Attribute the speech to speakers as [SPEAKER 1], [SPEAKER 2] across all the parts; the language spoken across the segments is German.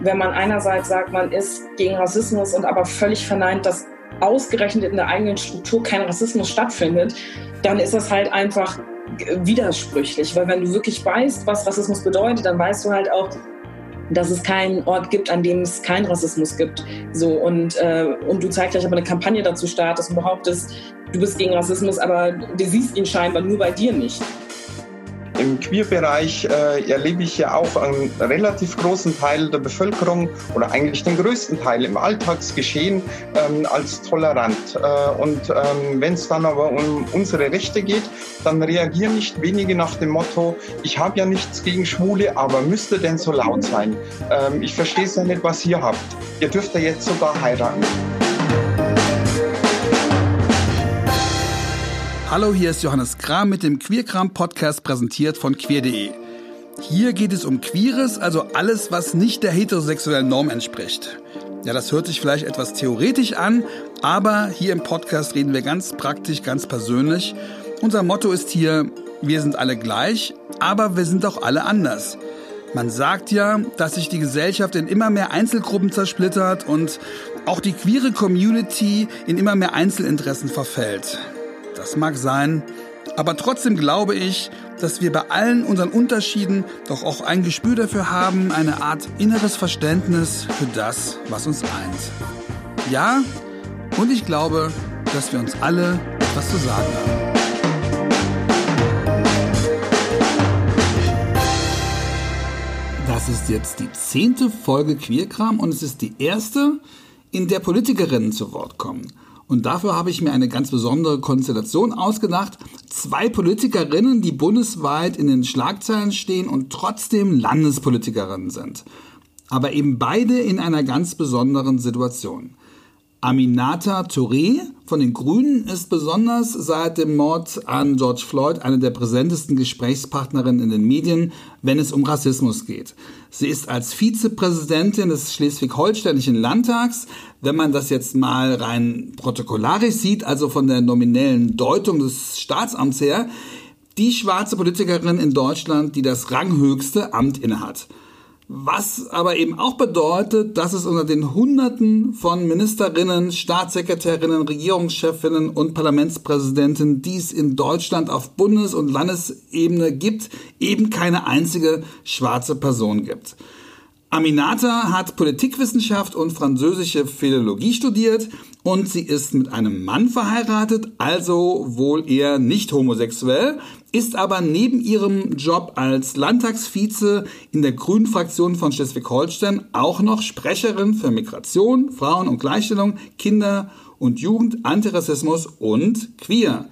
[SPEAKER 1] wenn man einerseits sagt, man ist gegen Rassismus und aber völlig verneint, dass ausgerechnet in der eigenen Struktur kein Rassismus stattfindet, dann ist das halt einfach widersprüchlich. Weil wenn du wirklich weißt, was Rassismus bedeutet, dann weißt du halt auch, dass es keinen Ort gibt, an dem es keinen Rassismus gibt. So und, äh, und du zeitgleich aber eine Kampagne dazu startest und behauptest, du bist gegen Rassismus, aber du siehst ihn scheinbar nur bei dir nicht.
[SPEAKER 2] Im Queerbereich äh, erlebe ich ja auch einen relativ großen Teil der Bevölkerung oder eigentlich den größten Teil im Alltagsgeschehen ähm, als tolerant. Äh, und ähm, wenn es dann aber um unsere Rechte geht, dann reagieren nicht wenige nach dem Motto, ich habe ja nichts gegen Schwule, aber müsste denn so laut sein? Ähm, ich verstehe es ja nicht, was ihr habt. Ihr dürft ja jetzt sogar heiraten.
[SPEAKER 3] Hallo, hier ist Johannes Kram mit dem Queerkram Podcast präsentiert von queer.de. Hier geht es um Queeres, also alles, was nicht der heterosexuellen Norm entspricht. Ja, das hört sich vielleicht etwas theoretisch an, aber hier im Podcast reden wir ganz praktisch, ganz persönlich. Unser Motto ist hier, wir sind alle gleich, aber wir sind auch alle anders. Man sagt ja, dass sich die Gesellschaft in immer mehr Einzelgruppen zersplittert und auch die queere Community in immer mehr Einzelinteressen verfällt. Das mag sein, aber trotzdem glaube ich, dass wir bei allen unseren Unterschieden doch auch ein Gespür dafür haben, eine Art inneres Verständnis für das, was uns eint. Ja, und ich glaube, dass wir uns alle etwas zu sagen haben. Das ist jetzt die zehnte Folge Queerkram und es ist die erste, in der Politikerinnen zu Wort kommen. Und dafür habe ich mir eine ganz besondere Konstellation ausgedacht. Zwei Politikerinnen, die bundesweit in den Schlagzeilen stehen und trotzdem Landespolitikerinnen sind. Aber eben beide in einer ganz besonderen Situation. Aminata Touré von den Grünen ist besonders seit dem Mord an George Floyd eine der präsentesten Gesprächspartnerinnen in den Medien, wenn es um Rassismus geht. Sie ist als Vizepräsidentin des Schleswig-Holsteinischen Landtags, wenn man das jetzt mal rein protokollarisch sieht, also von der nominellen Deutung des Staatsamts her, die schwarze Politikerin in Deutschland, die das ranghöchste Amt innehat. Was aber eben auch bedeutet, dass es unter den Hunderten von Ministerinnen, Staatssekretärinnen, Regierungschefinnen und Parlamentspräsidenten, die es in Deutschland auf Bundes- und Landesebene gibt, eben keine einzige schwarze Person gibt. Aminata hat Politikwissenschaft und französische Philologie studiert und sie ist mit einem Mann verheiratet, also wohl eher nicht homosexuell, ist aber neben ihrem Job als Landtagsvize in der Grünen Fraktion von Schleswig-Holstein auch noch Sprecherin für Migration, Frauen und Gleichstellung, Kinder und Jugend, Antirassismus und Queer.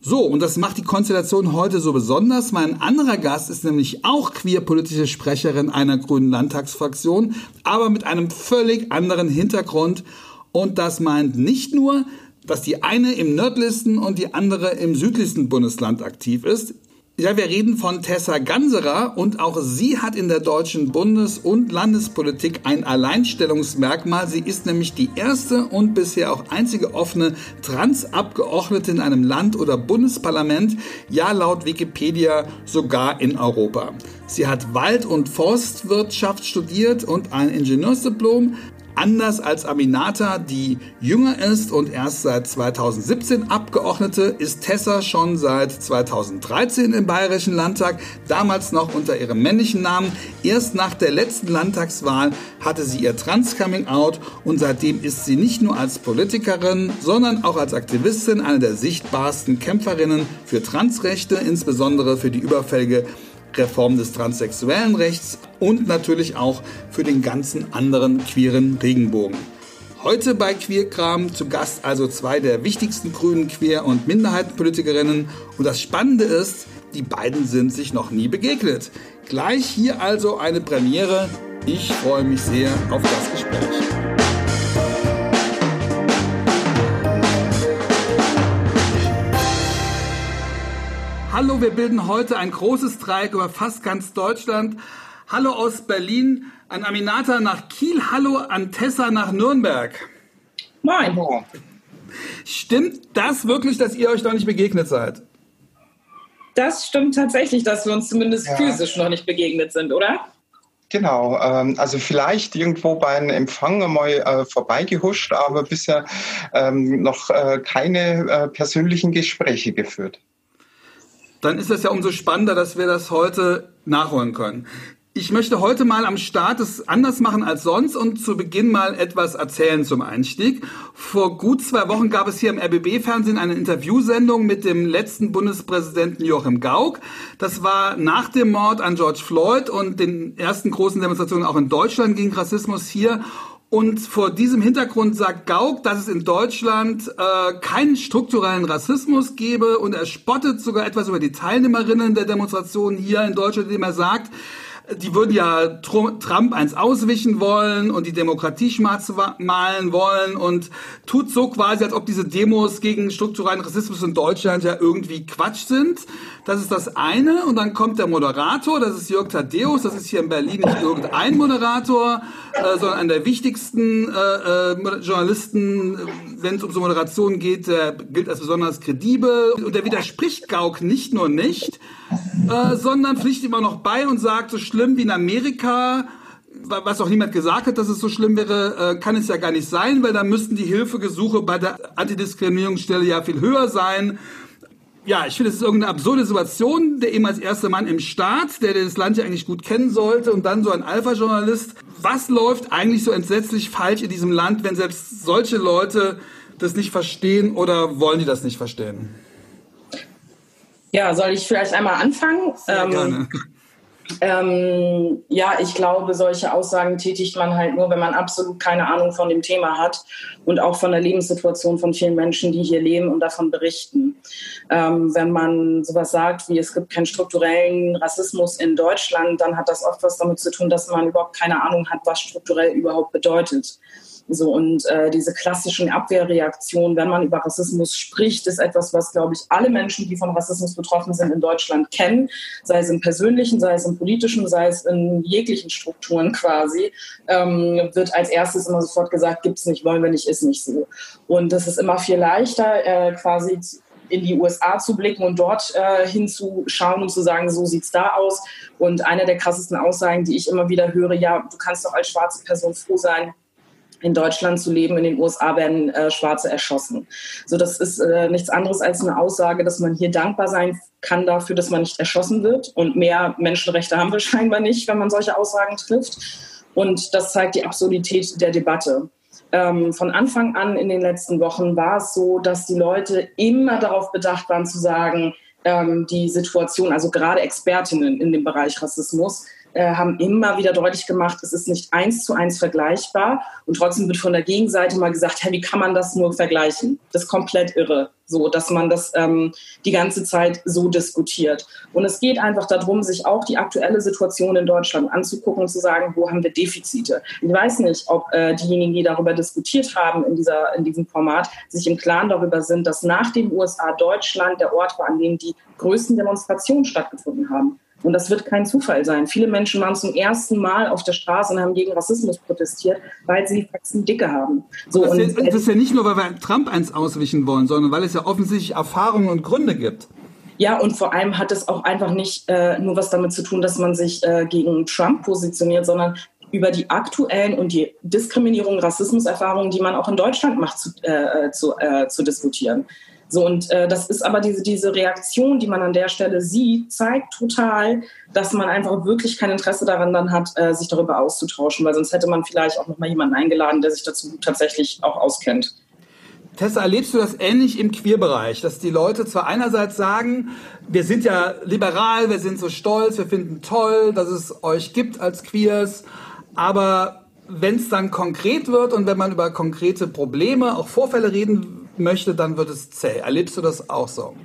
[SPEAKER 3] So, und das macht die Konstellation heute so besonders. Mein anderer Gast ist nämlich auch queerpolitische Sprecherin einer grünen Landtagsfraktion, aber mit einem völlig anderen Hintergrund. Und das meint nicht nur, dass die eine im nördlichsten und die andere im südlichsten Bundesland aktiv ist. Ja, wir reden von Tessa Ganserer und auch sie hat in der deutschen Bundes- und Landespolitik ein Alleinstellungsmerkmal. Sie ist nämlich die erste und bisher auch einzige offene Transabgeordnete in einem Land oder Bundesparlament, ja laut Wikipedia sogar in Europa. Sie hat Wald- und Forstwirtschaft studiert und ein Ingenieursdiplom, Anders als Aminata, die jünger ist und erst seit 2017 Abgeordnete, ist Tessa schon seit 2013 im Bayerischen Landtag, damals noch unter ihrem männlichen Namen. Erst nach der letzten Landtagswahl hatte sie ihr Trans-Coming-out und seitdem ist sie nicht nur als Politikerin, sondern auch als Aktivistin eine der sichtbarsten Kämpferinnen für Transrechte, insbesondere für die überfällige Reform des transsexuellen Rechts und natürlich auch für den ganzen anderen queeren Regenbogen. Heute bei Queerkram zu Gast also zwei der wichtigsten grünen Queer- und Minderheitenpolitikerinnen. Und das Spannende ist, die beiden sind sich noch nie begegnet. Gleich hier also eine Premiere. Ich freue mich sehr auf das Gespräch. Hallo, wir bilden heute ein großes Dreieck über fast ganz Deutschland. Hallo aus Berlin an Aminata nach Kiel. Hallo an Tessa nach Nürnberg.
[SPEAKER 1] Moin.
[SPEAKER 3] Stimmt das wirklich, dass ihr euch noch nicht begegnet seid?
[SPEAKER 1] Das stimmt tatsächlich, dass wir uns zumindest ja. physisch noch nicht begegnet sind, oder?
[SPEAKER 2] Genau, ähm, also vielleicht irgendwo bei einem Empfang einmal äh, vorbeigehuscht, aber bisher ähm, noch äh, keine äh, persönlichen Gespräche geführt.
[SPEAKER 3] Dann ist es ja umso spannender, dass wir das heute nachholen können. Ich möchte heute mal am Start es anders machen als sonst und zu Beginn mal etwas erzählen zum Einstieg. Vor gut zwei Wochen gab es hier im RBB-Fernsehen eine Interviewsendung mit dem letzten Bundespräsidenten Joachim Gauck. Das war nach dem Mord an George Floyd und den ersten großen Demonstrationen auch in Deutschland gegen Rassismus hier. Und vor diesem Hintergrund sagt Gauck, dass es in Deutschland äh, keinen strukturellen Rassismus gebe. Und er spottet sogar etwas über die Teilnehmerinnen der Demonstrationen hier in Deutschland, indem er sagt, die würden ja Trump eins auswischen wollen und die Demokratie schwarz malen wollen und tut so quasi, als ob diese Demos gegen strukturellen Rassismus in Deutschland ja irgendwie Quatsch sind. Das ist das eine. Und dann kommt der Moderator, das ist Jörg Thaddeus, das ist hier in Berlin nicht irgendein Moderator, äh, sondern einer der wichtigsten äh, äh, Journalisten, wenn es um so Moderation geht, der gilt als besonders kredibel. Und der widerspricht Gauck nicht nur nicht, äh, sondern pflichtet immer noch bei und sagt, so schlimm wie in Amerika, was auch niemand gesagt hat, dass es so schlimm wäre, äh, kann es ja gar nicht sein, weil da müssten die Hilfegesuche bei der Antidiskriminierungsstelle ja viel höher sein. Ja, ich finde, es ist irgendeine absurde Situation, der eben als erster Mann im Staat, der das Land ja eigentlich gut kennen sollte und dann so ein Alpha-Journalist. Was läuft eigentlich so entsetzlich falsch in diesem Land, wenn selbst solche Leute das nicht verstehen oder wollen die das nicht verstehen?
[SPEAKER 1] Ja, soll ich vielleicht einmal anfangen?
[SPEAKER 3] Sehr ähm, gerne.
[SPEAKER 1] Ähm, ja, ich glaube, solche Aussagen tätigt man halt nur, wenn man absolut keine Ahnung von dem Thema hat und auch von der Lebenssituation von vielen Menschen, die hier leben und davon berichten. Ähm, wenn man sowas sagt wie es gibt keinen strukturellen Rassismus in Deutschland, dann hat das oft was damit zu tun, dass man überhaupt keine Ahnung hat, was strukturell überhaupt bedeutet. So und äh, diese klassischen Abwehrreaktionen, wenn man über Rassismus spricht, ist etwas, was glaube ich alle Menschen, die von Rassismus betroffen sind, in Deutschland kennen, sei es im persönlichen, sei es im politischen, sei es in jeglichen Strukturen quasi, ähm, wird als erstes immer sofort gesagt, gibt's nicht, wollen wir nicht, ist nicht so. Und das ist immer viel leichter, äh, quasi in die USA zu blicken und dort äh, hinzuschauen und zu sagen, so sieht's da aus. Und eine der krassesten Aussagen, die ich immer wieder höre, ja, du kannst doch als schwarze Person froh sein, in Deutschland zu leben, in den USA werden äh, Schwarze erschossen. So, das ist äh, nichts anderes als eine Aussage, dass man hier dankbar sein kann dafür, dass man nicht erschossen wird. Und mehr Menschenrechte haben wir scheinbar nicht, wenn man solche Aussagen trifft. Und das zeigt die Absurdität der Debatte. Ähm, von Anfang an in den letzten Wochen war es so, dass die Leute immer darauf bedacht waren zu sagen, ähm, die Situation, also gerade Expertinnen in dem Bereich Rassismus, haben immer wieder deutlich gemacht, es ist nicht eins zu eins vergleichbar. Und trotzdem wird von der Gegenseite mal gesagt, hey, wie kann man das nur vergleichen? Das ist komplett irre, so dass man das ähm, die ganze Zeit so diskutiert. Und es geht einfach darum, sich auch die aktuelle Situation in Deutschland anzugucken und zu sagen, wo haben wir Defizite? Ich weiß nicht, ob äh, diejenigen, die darüber diskutiert haben in, dieser, in diesem Format, sich im Klaren darüber sind, dass nach den USA Deutschland der Ort war, an dem die größten Demonstrationen stattgefunden haben. Und das wird kein Zufall sein. Viele Menschen waren zum ersten Mal auf der Straße und haben gegen Rassismus protestiert, weil sie Faxen dicke haben.
[SPEAKER 3] So, das, ist, das ist ja nicht nur, weil wir Trump eins auswischen wollen, sondern weil es ja offensichtlich Erfahrungen und Gründe gibt.
[SPEAKER 1] Ja, und vor allem hat es auch einfach nicht äh, nur was damit zu tun, dass man sich äh, gegen Trump positioniert, sondern über die aktuellen und die Diskriminierung, Rassismuserfahrungen, die man auch in Deutschland macht, zu, äh, zu, äh, zu diskutieren. So, und äh, das ist aber diese, diese Reaktion, die man an der Stelle sieht, zeigt total, dass man einfach wirklich kein Interesse daran dann hat, äh, sich darüber auszutauschen, weil sonst hätte man vielleicht auch nochmal jemanden eingeladen, der sich dazu tatsächlich auch auskennt.
[SPEAKER 3] Tessa, erlebst du das ähnlich im Queerbereich, dass die Leute zwar einerseits sagen, wir sind ja liberal, wir sind so stolz, wir finden toll, dass es euch gibt als Queers, aber wenn es dann konkret wird und wenn man über konkrete Probleme, auch Vorfälle reden möchte, dann wird es zäh. Erlebst du das auch so?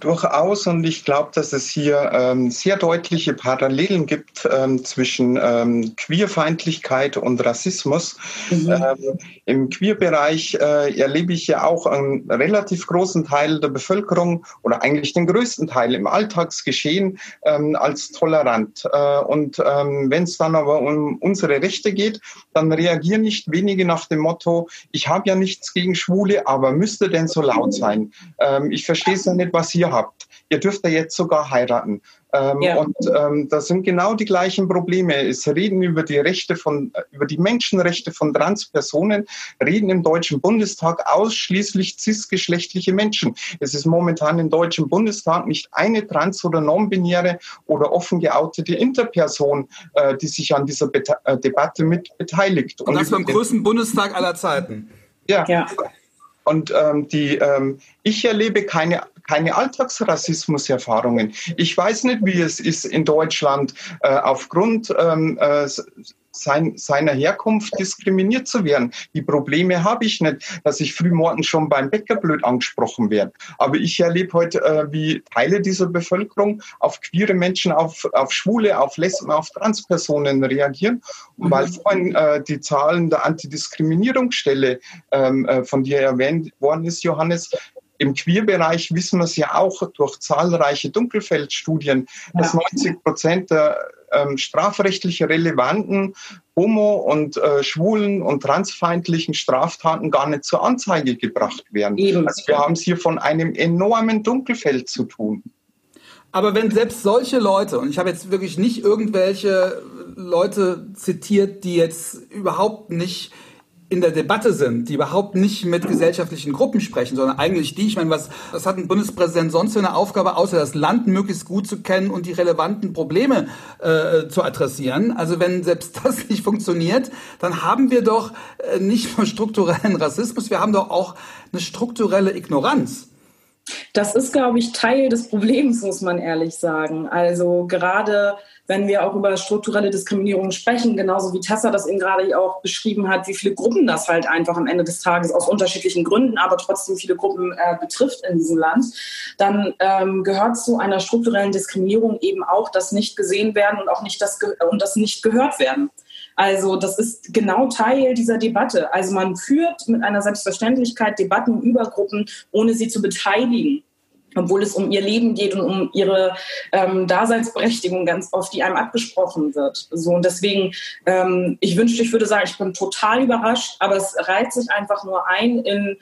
[SPEAKER 2] Durchaus und ich glaube, dass es hier ähm, sehr deutliche Parallelen gibt ähm, zwischen ähm, Queerfeindlichkeit und Rassismus. Mhm. Ähm, Im Queerbereich äh, erlebe ich ja auch einen relativ großen Teil der Bevölkerung oder eigentlich den größten Teil im Alltagsgeschehen ähm, als tolerant. Äh, und ähm, wenn es dann aber um unsere Rechte geht, dann reagieren nicht wenige nach dem Motto, ich habe ja nichts gegen Schwule, aber müsste denn so laut sein? ich verstehe es ja nicht, was hier ihr habt. Ihr dürft ja jetzt sogar heiraten. Ähm, ja. Und ähm, das sind genau die gleichen Probleme. Es reden über die Rechte von, über die Menschenrechte von Transpersonen, reden im Deutschen Bundestag ausschließlich cisgeschlechtliche Menschen. Es ist momentan im Deutschen Bundestag nicht eine trans- oder non-binäre oder offen geoutete Interperson, äh, die sich an dieser Beta äh, Debatte mit beteiligt.
[SPEAKER 3] Und, Und das beim größten Bundestag aller Zeiten.
[SPEAKER 2] Ja. ja. Und ähm, die, ähm, ich erlebe keine, keine Alltagsrassismuserfahrungen. Ich weiß nicht, wie es ist in Deutschland äh, aufgrund ähm, äh, sein, seiner Herkunft diskriminiert zu werden. Die Probleme habe ich nicht, dass ich frühmorgens schon beim Bäcker blöd angesprochen werde. Aber ich erlebe heute, äh, wie Teile dieser Bevölkerung auf queere Menschen, auf, auf Schwule, auf Lesben, auf Transpersonen reagieren. Und mhm. weil vorhin äh, die Zahlen der Antidiskriminierungsstelle, ähm, äh, von dir erwähnt worden ist, Johannes, im Queerbereich wissen wir es ja auch durch zahlreiche Dunkelfeldstudien, dass 90 Prozent der ähm, strafrechtlich relevanten homo- und äh, schwulen und transfeindlichen Straftaten gar nicht zur Anzeige gebracht werden. Eben. Also wir haben es hier von einem enormen Dunkelfeld zu tun.
[SPEAKER 3] Aber wenn selbst solche Leute, und ich habe jetzt wirklich nicht irgendwelche Leute zitiert, die jetzt überhaupt nicht in der Debatte sind, die überhaupt nicht mit gesellschaftlichen Gruppen sprechen, sondern eigentlich die, ich meine, was, was hat ein Bundespräsident sonst für eine Aufgabe, außer das Land möglichst gut zu kennen und die relevanten Probleme äh, zu adressieren? Also wenn selbst das nicht funktioniert, dann haben wir doch äh, nicht nur strukturellen Rassismus, wir haben doch auch eine strukturelle Ignoranz.
[SPEAKER 1] Das ist, glaube ich, Teil des Problems, muss man ehrlich sagen. Also gerade wenn wir auch über strukturelle Diskriminierung sprechen, genauso wie Tessa das eben gerade auch beschrieben hat, wie viele Gruppen das halt einfach am Ende des Tages aus unterschiedlichen Gründen, aber trotzdem viele Gruppen äh, betrifft in diesem Land, dann ähm, gehört zu einer strukturellen Diskriminierung eben auch das nicht gesehen werden und auch nicht das und das nicht gehört werden. Also das ist genau Teil dieser Debatte. Also man führt mit einer Selbstverständlichkeit Debatten über Gruppen, ohne sie zu beteiligen obwohl es um ihr Leben geht und um ihre ähm, Daseinsberechtigung ganz oft, die einem abgesprochen wird. So und deswegen, ähm, ich wünschte, ich würde sagen, ich bin total überrascht, aber es reiht sich einfach nur ein in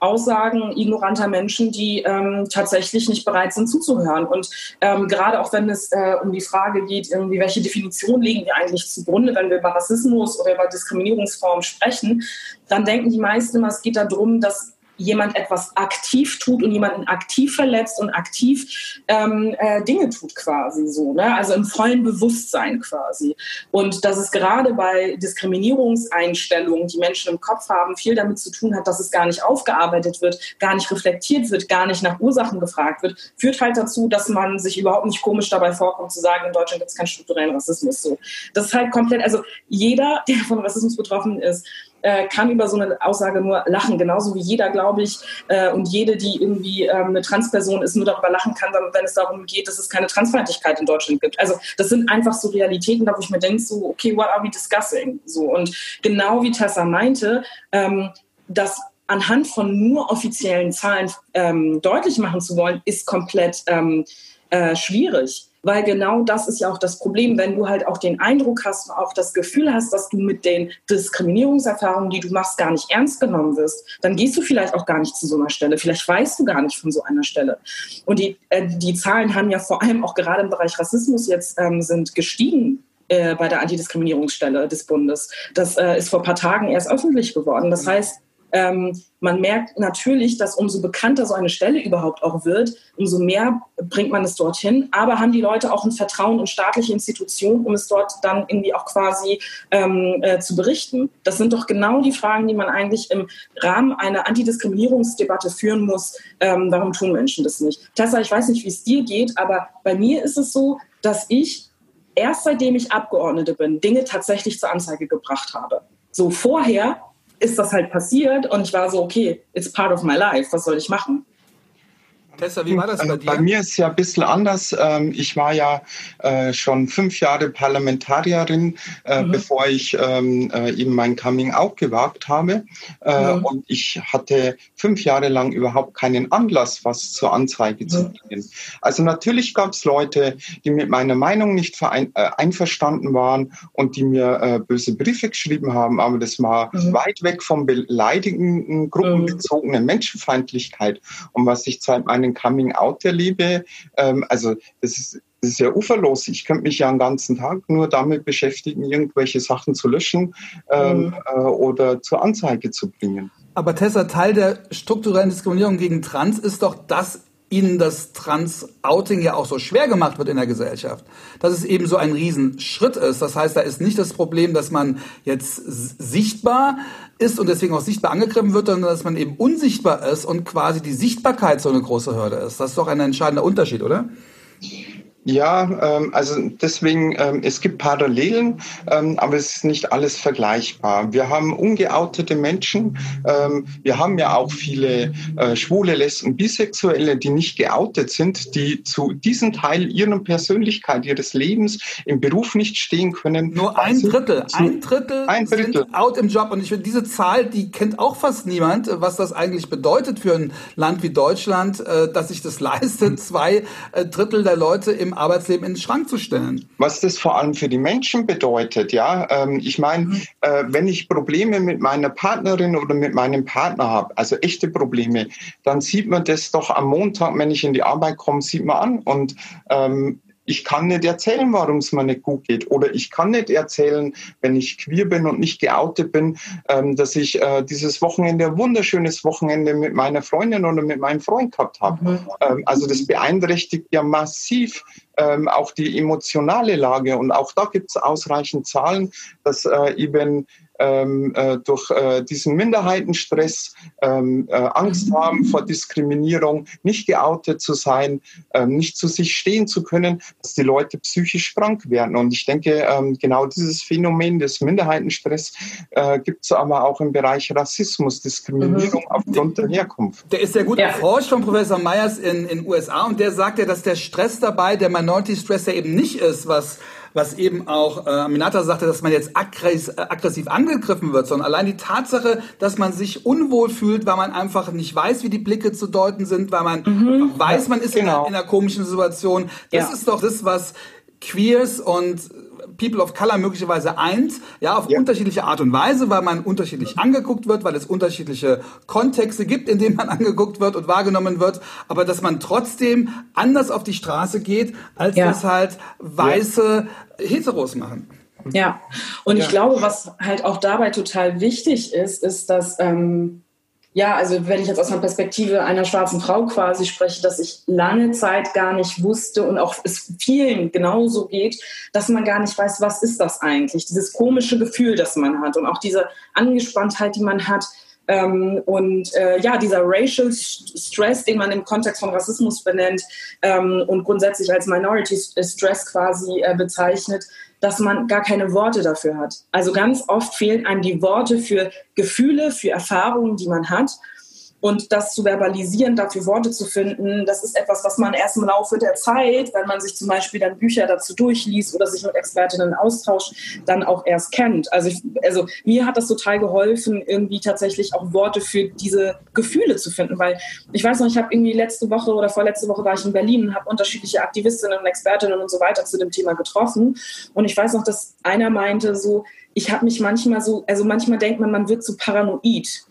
[SPEAKER 1] Aussagen ignoranter Menschen, die ähm, tatsächlich nicht bereit sind zuzuhören. Und ähm, gerade auch wenn es äh, um die Frage geht, irgendwie, welche Definition legen wir eigentlich zugrunde, wenn wir über Rassismus oder über Diskriminierungsformen sprechen, dann denken die meisten immer, es geht darum, dass jemand etwas aktiv tut und jemanden aktiv verletzt und aktiv ähm, äh, Dinge tut quasi so, ne? also im vollen Bewusstsein quasi. Und dass es gerade bei Diskriminierungseinstellungen, die Menschen im Kopf haben, viel damit zu tun hat, dass es gar nicht aufgearbeitet wird, gar nicht reflektiert wird, gar nicht nach Ursachen gefragt wird, führt halt dazu, dass man sich überhaupt nicht komisch dabei vorkommt zu sagen, in Deutschland gibt es keinen strukturellen Rassismus. So, das ist halt komplett, also jeder, der von Rassismus betroffen ist, äh, kann über so eine Aussage nur lachen. Genauso wie jeder, glaube ich, äh, und jede, die irgendwie ähm, eine Transperson ist, nur darüber lachen kann, wenn es darum geht, dass es keine Transfeindlichkeit in Deutschland gibt. Also das sind einfach so Realitäten, da wo ich mir denke, so, okay, what are we discussing? So, und genau wie Tessa meinte, ähm, dass anhand von nur offiziellen Zahlen ähm, deutlich machen zu wollen, ist komplett ähm, äh, schwierig. Weil genau das ist ja auch das Problem, wenn du halt auch den Eindruck hast, auch das Gefühl hast, dass du mit den Diskriminierungserfahrungen, die du machst, gar nicht ernst genommen wirst, dann gehst du vielleicht auch gar nicht zu so einer Stelle. Vielleicht weißt du gar nicht von so einer Stelle. Und die, äh, die Zahlen haben ja vor allem auch gerade im Bereich Rassismus jetzt ähm, sind gestiegen äh, bei der Antidiskriminierungsstelle des Bundes. Das äh, ist vor ein paar Tagen erst öffentlich geworden. Das heißt, ähm, man merkt natürlich, dass umso bekannter so eine Stelle überhaupt auch wird, umso mehr bringt man es dorthin. Aber haben die Leute auch ein Vertrauen in staatliche Institutionen, um es dort dann irgendwie auch quasi ähm, äh, zu berichten? Das sind doch genau die Fragen, die man eigentlich im Rahmen einer Antidiskriminierungsdebatte führen muss. Ähm, warum tun Menschen das nicht? Tessa, ich weiß nicht, wie es dir geht, aber bei mir ist es so, dass ich erst seitdem ich Abgeordnete bin, Dinge tatsächlich zur Anzeige gebracht habe. So vorher ist das halt passiert und ich war so, okay, it's part of my life, was soll ich machen?
[SPEAKER 2] Tessa, wie war das bei äh, dir? Bei mir ist es ja ein bisschen anders. Ähm, ich war ja äh, schon fünf Jahre Parlamentarierin, äh, mhm. bevor ich ähm, eben mein Coming Out gewagt habe. Mhm. Und ich hatte fünf Jahre lang überhaupt keinen Anlass, was zur Anzeige mhm. zu bringen. Also natürlich gab es Leute, die mit meiner Meinung nicht einverstanden waren und die mir böse Briefe geschrieben haben, aber das war mhm. weit weg vom beleidigenden, gruppenbezogenen Menschenfeindlichkeit. Und was ich seit meinem einen Coming Out erlebe, ähm, also das ist, das ist ja uferlos. Ich könnte mich ja den ganzen Tag nur damit beschäftigen, irgendwelche Sachen zu löschen ähm, mhm. äh, oder zur Anzeige zu bringen.
[SPEAKER 3] Aber Tessa, Teil der strukturellen Diskriminierung gegen Trans ist doch, dass ihnen das Trans-Outing ja auch so schwer gemacht wird in der Gesellschaft. Dass es eben so ein Riesenschritt ist. Das heißt, da ist nicht das Problem, dass man jetzt sichtbar ist und deswegen auch sichtbar angegriffen wird, sondern dass man eben unsichtbar ist und quasi die Sichtbarkeit so eine große Hürde ist. Das ist doch ein entscheidender Unterschied, oder?
[SPEAKER 2] Ja, ähm, also deswegen, ähm, es gibt Parallelen, ähm, aber es ist nicht alles vergleichbar. Wir haben ungeoutete Menschen, ähm, wir haben ja auch viele äh, schwule, Lesben, Bisexuelle, die nicht geoutet sind, die zu diesem Teil ihrer Persönlichkeit, ihres Lebens im Beruf nicht stehen können.
[SPEAKER 3] Nur ein Drittel, ein Drittel,
[SPEAKER 2] ein Drittel
[SPEAKER 3] sind out im Job und ich finde, diese Zahl, die kennt auch fast niemand, was das eigentlich bedeutet für ein Land wie Deutschland, äh, dass sich das leistet, zwei äh, Drittel der Leute im Arbeitsleben in den Schrank zu stellen.
[SPEAKER 2] Was das vor allem für die Menschen bedeutet, ja. Ähm, ich meine, mhm. äh, wenn ich Probleme mit meiner Partnerin oder mit meinem Partner habe, also echte Probleme, dann sieht man das doch am Montag, wenn ich in die Arbeit komme, sieht man an. Und ähm, ich kann nicht erzählen, warum es mir nicht gut geht. Oder ich kann nicht erzählen, wenn ich queer bin und nicht geoutet bin, ähm, dass ich äh, dieses Wochenende, ein wunderschönes Wochenende mit meiner Freundin oder mit meinem Freund gehabt habe. Mhm. Ähm, also das beeinträchtigt ja massiv ähm, auch die emotionale Lage. Und auch da gibt es ausreichend Zahlen, dass äh, eben ähm, äh, durch äh, diesen Minderheitenstress ähm, äh, Angst haben vor Diskriminierung, nicht geoutet zu sein, ähm, nicht zu sich stehen zu können, dass die Leute psychisch krank werden. Und ich denke, ähm, genau dieses Phänomen des Minderheitenstress äh, gibt es aber auch im Bereich Rassismus, Diskriminierung mhm. aufgrund der Herkunft.
[SPEAKER 3] Der ist sehr gut ja. erforscht von Professor Meyers in den USA und der sagt ja, dass der Stress dabei, der Minority Stress ja eben nicht ist, was was eben auch äh, Aminata sagte, dass man jetzt aggressiv, aggressiv angegriffen wird, sondern allein die Tatsache, dass man sich unwohl fühlt, weil man einfach nicht weiß, wie die Blicke zu deuten sind, weil man mhm. weiß, man ist genau. in, einer, in, einer, komischen Situation. Das ja. ist doch das, was Queers und People of Color möglicherweise eint, ja, auf ja. unterschiedliche Art und Weise, weil man unterschiedlich angeguckt wird, weil es unterschiedliche Kontexte gibt, in denen man angeguckt wird und wahrgenommen wird, aber dass man trotzdem anders auf die Straße geht, als ja. das halt weiße ja. Heteros machen.
[SPEAKER 1] Ja, und ich glaube, was halt auch dabei total wichtig ist, ist, dass ähm, ja, also wenn ich jetzt aus einer Perspektive einer schwarzen Frau quasi spreche, dass ich lange Zeit gar nicht wusste und auch es vielen genauso geht, dass man gar nicht weiß, was ist das eigentlich? Dieses komische Gefühl, das man hat und auch diese Angespanntheit, die man hat. Ähm, und äh, ja, dieser Racial Stress, den man im Kontext von Rassismus benennt ähm, und grundsätzlich als Minority Stress quasi äh, bezeichnet, dass man gar keine Worte dafür hat. Also ganz oft fehlen einem die Worte für Gefühle, für Erfahrungen, die man hat. Und das zu verbalisieren, dafür Worte zu finden, das ist etwas, was man erst im Laufe der Zeit, wenn man sich zum Beispiel dann Bücher dazu durchliest oder sich mit Expertinnen austauscht, dann auch erst kennt. Also, ich, also mir hat das total geholfen, irgendwie tatsächlich auch Worte für diese Gefühle zu finden, weil ich weiß noch, ich habe irgendwie letzte Woche oder vorletzte Woche war ich in Berlin und habe unterschiedliche Aktivistinnen und Expertinnen und so weiter zu dem Thema getroffen. Und ich weiß noch, dass einer meinte so, ich habe mich manchmal so, also manchmal denkt man, man wird so paranoid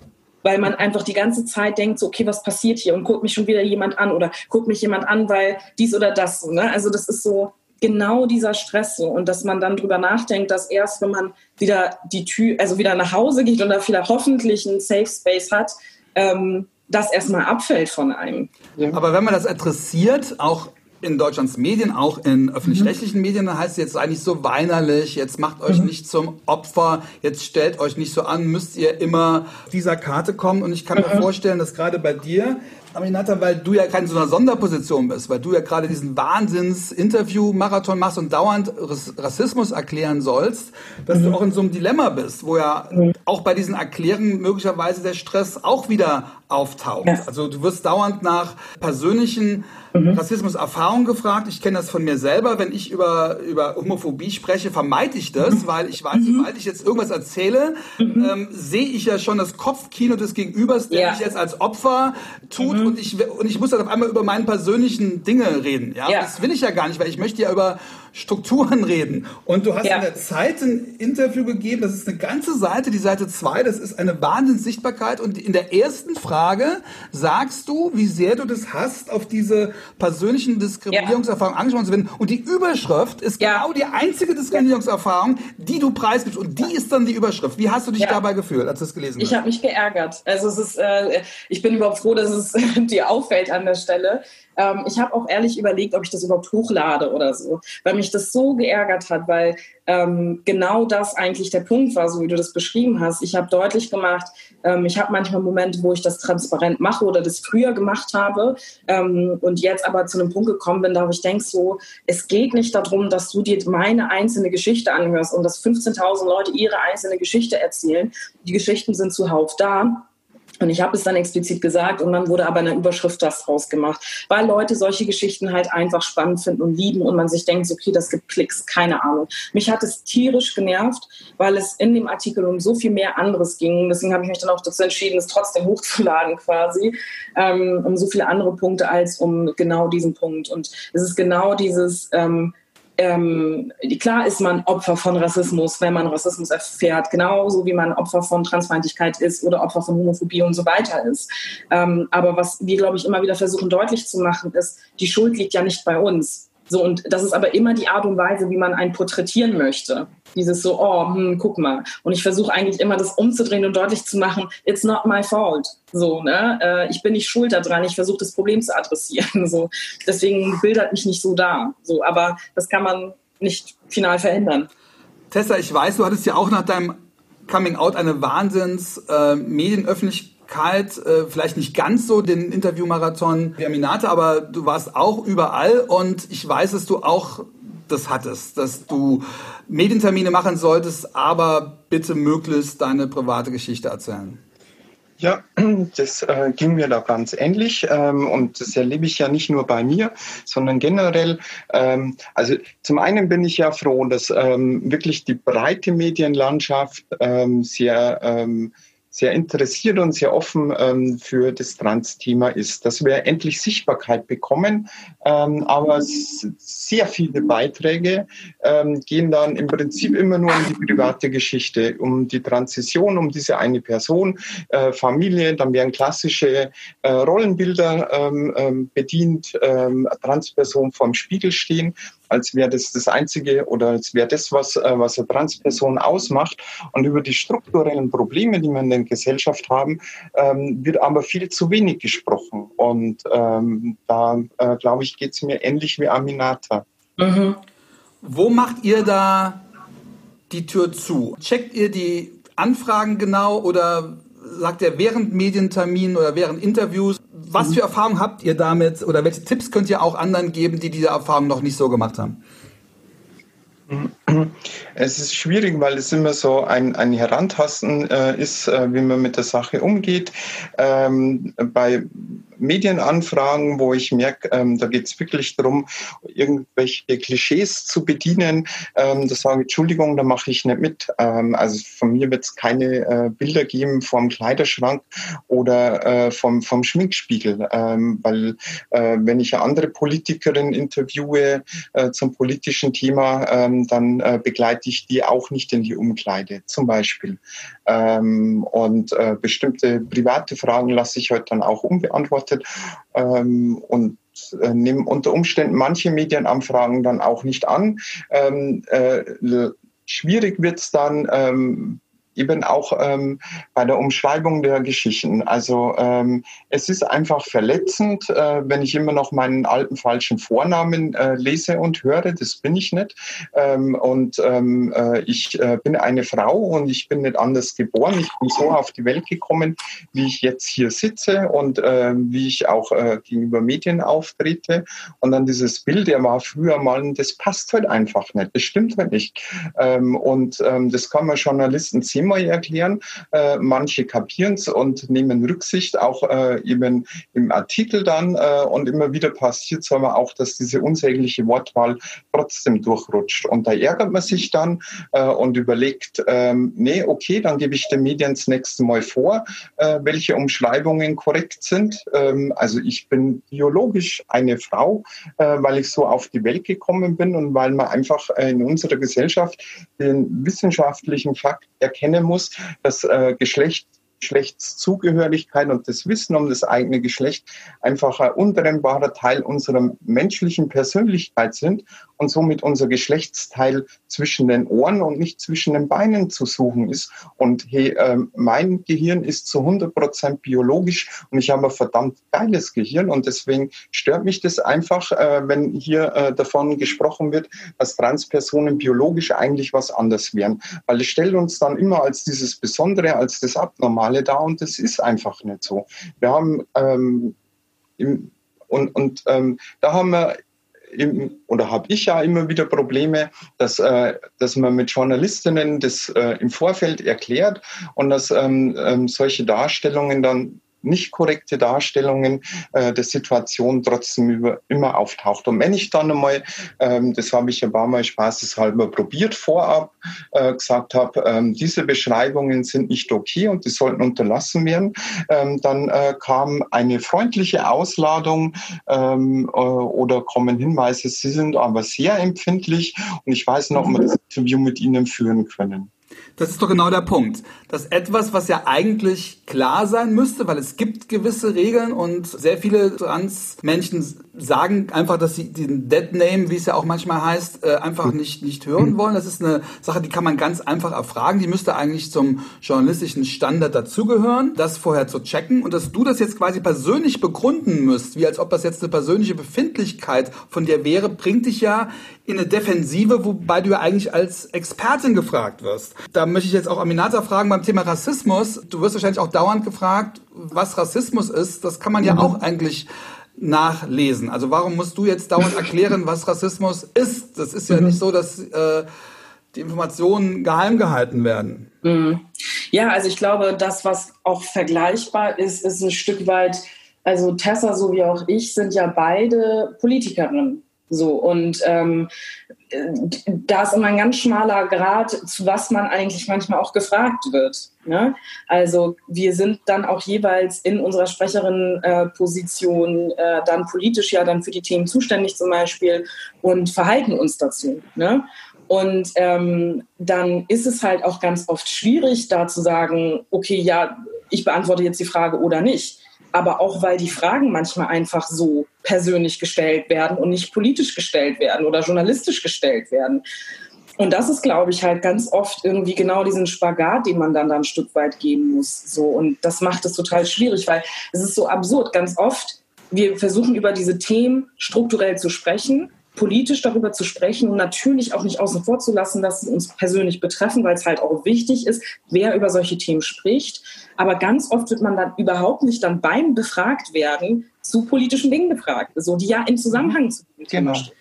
[SPEAKER 1] weil man einfach die ganze Zeit denkt, so, okay, was passiert hier und guckt mich schon wieder jemand an oder guckt mich jemand an, weil dies oder das. Ne? Also das ist so genau dieser Stress so und dass man dann drüber nachdenkt, dass erst, wenn man wieder die Tür, also wieder nach Hause geht und da vielleicht hoffentlich einen Safe Space hat, ähm, das erstmal abfällt von einem.
[SPEAKER 3] Aber wenn man das adressiert, auch in Deutschlands Medien, auch in öffentlich-rechtlichen Medien, dann heißt es jetzt eigentlich so weinerlich, jetzt macht euch mhm. nicht zum Opfer, jetzt stellt euch nicht so an, müsst ihr immer dieser Karte kommen. Und ich kann mir mhm. vorstellen, dass gerade bei dir Aminata, weil du ja keine so einer Sonderposition bist, weil du ja gerade diesen Wahnsinns-Interview-Marathon machst und dauernd Rassismus erklären sollst, dass mhm. du auch in so einem Dilemma bist, wo ja mhm. auch bei diesen Erklärungen möglicherweise der Stress auch wieder auftaucht. Ja. Also du wirst dauernd nach persönlichen mhm. Rassismus-Erfahrungen gefragt. Ich kenne das von mir selber. Wenn ich über, über Homophobie spreche, vermeide ich das, mhm. weil ich weiß, mhm. sobald ich jetzt irgendwas erzähle, mhm. ähm, sehe ich ja schon das Kopfkino des Gegenübers, der ja. mich jetzt als Opfer tut und ich, und ich muss dann auf einmal über meine persönlichen Dinge reden. Ja? ja? Das will ich ja gar nicht, weil ich möchte ja über Strukturen reden. Und du hast ja. in der Zeit ein Interview gegeben, das ist eine ganze Seite, die Seite 2, das ist eine Wahnsinnssichtbarkeit. Und in der ersten Frage sagst du, wie sehr du das hast, auf diese persönlichen Diskriminierungserfahrungen ja. angesprochen zu werden. Und die Überschrift ist ja. genau die einzige Diskriminierungserfahrung, die du preisgibst. Und die ist dann die Überschrift. Wie hast du dich dabei gefühlt, als du es gelesen
[SPEAKER 1] hast? Ich habe mich geärgert. Also es ist, äh, ich bin überhaupt froh, dass es dir auffällt an der Stelle. Ähm, ich habe auch ehrlich überlegt, ob ich das überhaupt hochlade oder so, weil mich das so geärgert hat, weil ähm, genau das eigentlich der Punkt war, so wie du das beschrieben hast. Ich habe deutlich gemacht, ähm, ich habe manchmal Momente, wo ich das transparent mache oder das früher gemacht habe ähm, und jetzt aber zu einem Punkt gekommen bin, da wo ich denke so, es geht nicht darum, dass du dir meine einzelne Geschichte anhörst und dass 15.000 Leute ihre einzelne Geschichte erzählen. Die Geschichten sind zuhauf da und ich habe es dann explizit gesagt und dann wurde aber eine Überschrift das draus gemacht, weil Leute solche Geschichten halt einfach spannend finden und lieben und man sich denkt, okay, das gibt Klicks, keine Ahnung. Mich hat es tierisch genervt, weil es in dem Artikel um so viel mehr anderes ging. Deswegen habe ich mich dann auch dazu entschieden, es trotzdem hochzuladen quasi, ähm, um so viele andere Punkte als um genau diesen Punkt. Und es ist genau dieses... Ähm, ähm, klar ist man Opfer von Rassismus, wenn man Rassismus erfährt, genauso wie man Opfer von Transfeindlichkeit ist oder Opfer von Homophobie und so weiter ist. Ähm, aber was wir, glaube ich, immer wieder versuchen deutlich zu machen, ist, die Schuld liegt ja nicht bei uns. So, und das ist aber immer die Art und Weise, wie man einen porträtieren möchte. Dieses so, oh, hm, guck mal. Und ich versuche eigentlich immer das umzudrehen und deutlich zu machen, it's not my fault. So, ne? Äh, ich bin nicht schuld daran, ich versuche das Problem zu adressieren. So. Deswegen bildert mich nicht so da. So, aber das kann man nicht final verändern.
[SPEAKER 3] Tessa, ich weiß, du hattest ja auch nach deinem Coming Out eine Wahnsinns äh, Kalt, äh, vielleicht nicht ganz so den Interviewmarathon wie Aminata, aber du warst auch überall und ich weiß, dass du auch das hattest, dass du Medientermine machen solltest, aber bitte möglichst deine private Geschichte erzählen.
[SPEAKER 2] Ja, das äh, ging mir da ganz ähnlich ähm, und das erlebe ich ja nicht nur bei mir, sondern generell. Ähm, also zum einen bin ich ja froh, dass ähm, wirklich die breite Medienlandschaft ähm, sehr ähm, sehr interessiert und sehr offen ähm, für das Trans-Thema ist, dass wir endlich Sichtbarkeit bekommen. Ähm, aber sehr viele Beiträge ähm, gehen dann im Prinzip immer nur um die private Geschichte, um die Transition, um diese eine Person, äh, Familie. Dann werden klassische äh, Rollenbilder ähm, ähm, bedient, ähm, Transperson vorm Spiegel stehen als wäre das das Einzige oder als wäre das, was, äh, was eine Transperson ausmacht. Und über die strukturellen Probleme, die wir in der Gesellschaft haben, ähm, wird aber viel zu wenig gesprochen. Und ähm, da, äh, glaube ich, geht es mir ähnlich wie Aminata.
[SPEAKER 3] Mhm. Wo macht ihr da die Tür zu? Checkt ihr die Anfragen genau oder sagt ihr während Medienterminen oder während Interviews, was für Erfahrungen habt ihr damit oder welche Tipps könnt ihr auch anderen geben, die diese Erfahrung noch nicht so gemacht haben?
[SPEAKER 2] Es ist schwierig, weil es immer so ein, ein Herantasten äh, ist, äh, wie man mit der Sache umgeht. Ähm, bei Medienanfragen, wo ich merke, ähm, da geht es wirklich darum, irgendwelche Klischees zu bedienen. Ähm, da sage ich, Entschuldigung, da mache ich nicht mit. Ähm, also von mir wird es keine äh, Bilder geben vom Kleiderschrank oder äh, vom, vom Schminkspiegel, ähm, weil äh, wenn ich eine andere Politikerin interviewe äh, zum politischen Thema, ähm, dann äh, begleite ich die auch nicht in die Umkleide, zum Beispiel. Ähm, und äh, bestimmte private Fragen lasse ich heute dann auch unbeantwortet beobachtet ähm, und äh, nehmen unter Umständen manche Medienanfragen dann auch nicht an. Ähm, äh, schwierig wird es dann, ähm, eben auch ähm, bei der Umschreibung der Geschichten. Also ähm, es ist einfach verletzend, äh, wenn ich immer noch meinen alten falschen Vornamen äh, lese und höre. Das bin ich nicht. Ähm, und ähm, äh, ich äh, bin eine Frau und ich bin nicht anders geboren. Ich bin so auf die Welt gekommen, wie ich jetzt hier sitze und äh, wie ich auch äh, gegenüber Medien auftrete. Und dann dieses Bild, der war früher mal, das passt halt einfach nicht. Das stimmt halt nicht. Ähm, und ähm, das kann man Journalisten ziemlich zweimal erklären. Äh, manche kapieren es und nehmen Rücksicht, auch äh, eben im Artikel dann. Äh, und immer wieder passiert es aber auch, dass diese unsägliche Wortwahl trotzdem durchrutscht. Und da ärgert man sich dann äh, und überlegt, ähm, nee, okay, dann gebe ich den Medien das nächste Mal vor, äh, welche Umschreibungen korrekt sind. Ähm, also ich bin biologisch eine Frau, äh, weil ich so auf die Welt gekommen bin und weil man einfach in unserer Gesellschaft den wissenschaftlichen Fakt erkennen muss, dass äh, Geschlecht Geschlechtszugehörigkeit und das Wissen um das eigene Geschlecht einfach ein untrennbarer Teil unserer menschlichen Persönlichkeit sind und somit unser Geschlechtsteil zwischen den Ohren und nicht zwischen den Beinen zu suchen ist. Und hey, äh, mein Gehirn ist zu 100 Prozent biologisch und ich habe ein verdammt geiles Gehirn und deswegen stört mich das einfach, äh, wenn hier äh, davon gesprochen wird, dass Transpersonen biologisch eigentlich was anders wären. Weil es stellt uns dann immer als dieses Besondere, als das Abnormale da und das ist einfach nicht so. Wir haben ähm, im, und, und ähm, da haben wir im, oder habe ich ja immer wieder Probleme, dass, äh, dass man mit Journalistinnen das äh, im Vorfeld erklärt und dass ähm, ähm, solche Darstellungen dann nicht korrekte Darstellungen äh, der Situation trotzdem über, immer auftaucht. Und wenn ich dann einmal, ähm, das habe ich ein paar Mal spaßeshalber probiert vorab, äh, gesagt habe, ähm, diese Beschreibungen sind nicht okay und die sollten unterlassen werden, ähm, dann äh, kam eine freundliche Ausladung ähm, äh, oder kommen Hinweise, sie sind aber sehr empfindlich und ich weiß noch, ob wir das Interview mit ihnen führen können.
[SPEAKER 3] Das ist doch genau der Punkt. Dass etwas, was ja eigentlich klar sein müsste, weil es gibt gewisse Regeln und sehr viele Trans-Menschen sagen einfach, dass sie den Dead Name, wie es ja auch manchmal heißt, äh, einfach nicht, nicht hören wollen. Das ist eine Sache, die kann man ganz einfach erfragen. Die müsste eigentlich zum journalistischen Standard dazugehören, das vorher zu checken. Und dass du das jetzt quasi persönlich begründen müsst, wie als ob das jetzt eine persönliche Befindlichkeit von dir wäre, bringt dich ja in eine Defensive, wobei du ja eigentlich als Expertin gefragt wirst. Da möchte ich jetzt auch Aminata fragen beim Thema Rassismus. Du wirst wahrscheinlich auch dauernd gefragt, was Rassismus ist. Das kann man ja mhm. auch eigentlich nachlesen. Also warum musst du jetzt dauernd erklären, was Rassismus ist? Das ist ja mhm. nicht so, dass äh, die Informationen geheim gehalten werden.
[SPEAKER 1] Mhm. Ja, also ich glaube, das, was auch vergleichbar ist, ist ein Stück weit, also Tessa so wie auch ich sind ja beide Politikerinnen. So, und ähm, da ist immer ein ganz schmaler Grad, zu was man eigentlich manchmal auch gefragt wird. Ne? Also wir sind dann auch jeweils in unserer Sprecherinnenposition äh, äh, dann politisch ja dann für die Themen zuständig zum Beispiel und verhalten uns dazu. Ne? Und ähm, dann ist es halt auch ganz oft schwierig, da zu sagen, okay, ja, ich beantworte jetzt die Frage oder nicht aber auch weil die Fragen manchmal einfach so persönlich gestellt werden und nicht politisch gestellt werden oder journalistisch gestellt werden. Und das ist, glaube ich, halt ganz oft irgendwie genau diesen Spagat, den man dann, dann ein Stück weit gehen muss. So. Und das macht es total schwierig, weil es ist so absurd. Ganz oft, wir versuchen über diese Themen strukturell zu sprechen, politisch darüber zu sprechen und natürlich auch nicht außen vor zu lassen, dass sie uns persönlich betreffen, weil es halt auch wichtig ist, wer über solche Themen spricht. Aber ganz oft wird man dann überhaupt nicht dann beim befragt werden zu politischen Dingen befragt, so die ja im Zusammenhang zu
[SPEAKER 3] genau. stehen.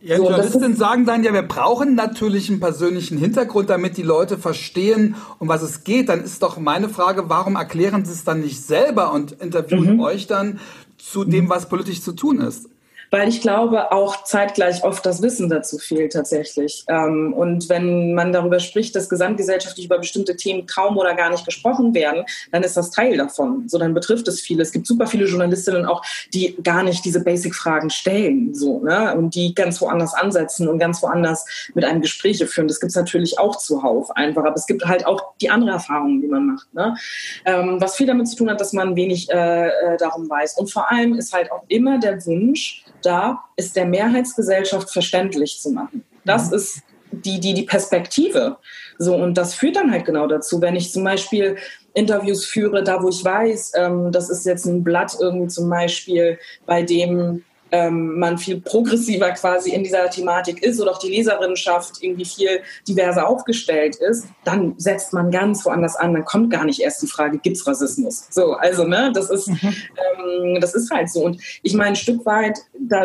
[SPEAKER 3] Ja, so, Journalisten sagen dann ja, wir brauchen natürlich einen persönlichen Hintergrund, damit die Leute verstehen, um was es geht. Dann ist doch meine Frage, warum erklären sie es dann nicht selber und interviewen mhm. euch dann zu dem, was politisch zu tun ist?
[SPEAKER 1] Weil ich glaube, auch zeitgleich oft das Wissen dazu fehlt tatsächlich. Ähm, und wenn man darüber spricht, dass gesamtgesellschaftlich über bestimmte Themen kaum oder gar nicht gesprochen werden, dann ist das Teil davon. So, dann betrifft es viele. Es gibt super viele Journalistinnen auch, die gar nicht diese Basic-Fragen stellen, so, ne? Und die ganz woanders ansetzen und ganz woanders mit einem Gespräche führen. Das gibt es natürlich auch zuhauf einfach. Aber es gibt halt auch die andere Erfahrung, die man macht, ne? Ähm, was viel damit zu tun hat, dass man wenig äh, äh darum weiß. Und vor allem ist halt auch immer der Wunsch, da ist der Mehrheitsgesellschaft verständlich zu machen. Das mhm. ist die, die, die Perspektive. So, und das führt dann halt genau dazu, wenn ich zum Beispiel Interviews führe, da wo ich weiß, ähm, das ist jetzt ein Blatt irgendwie zum Beispiel, bei dem ähm, man viel progressiver quasi in dieser Thematik ist oder auch die Leserinnenschaft irgendwie viel diverser aufgestellt ist, dann setzt man ganz woanders an. Dann kommt gar nicht erst die Frage, gibt es Rassismus? So, also, ne, das ist, mhm. ähm, das ist halt so. Und ich meine, ein Stück weit, da,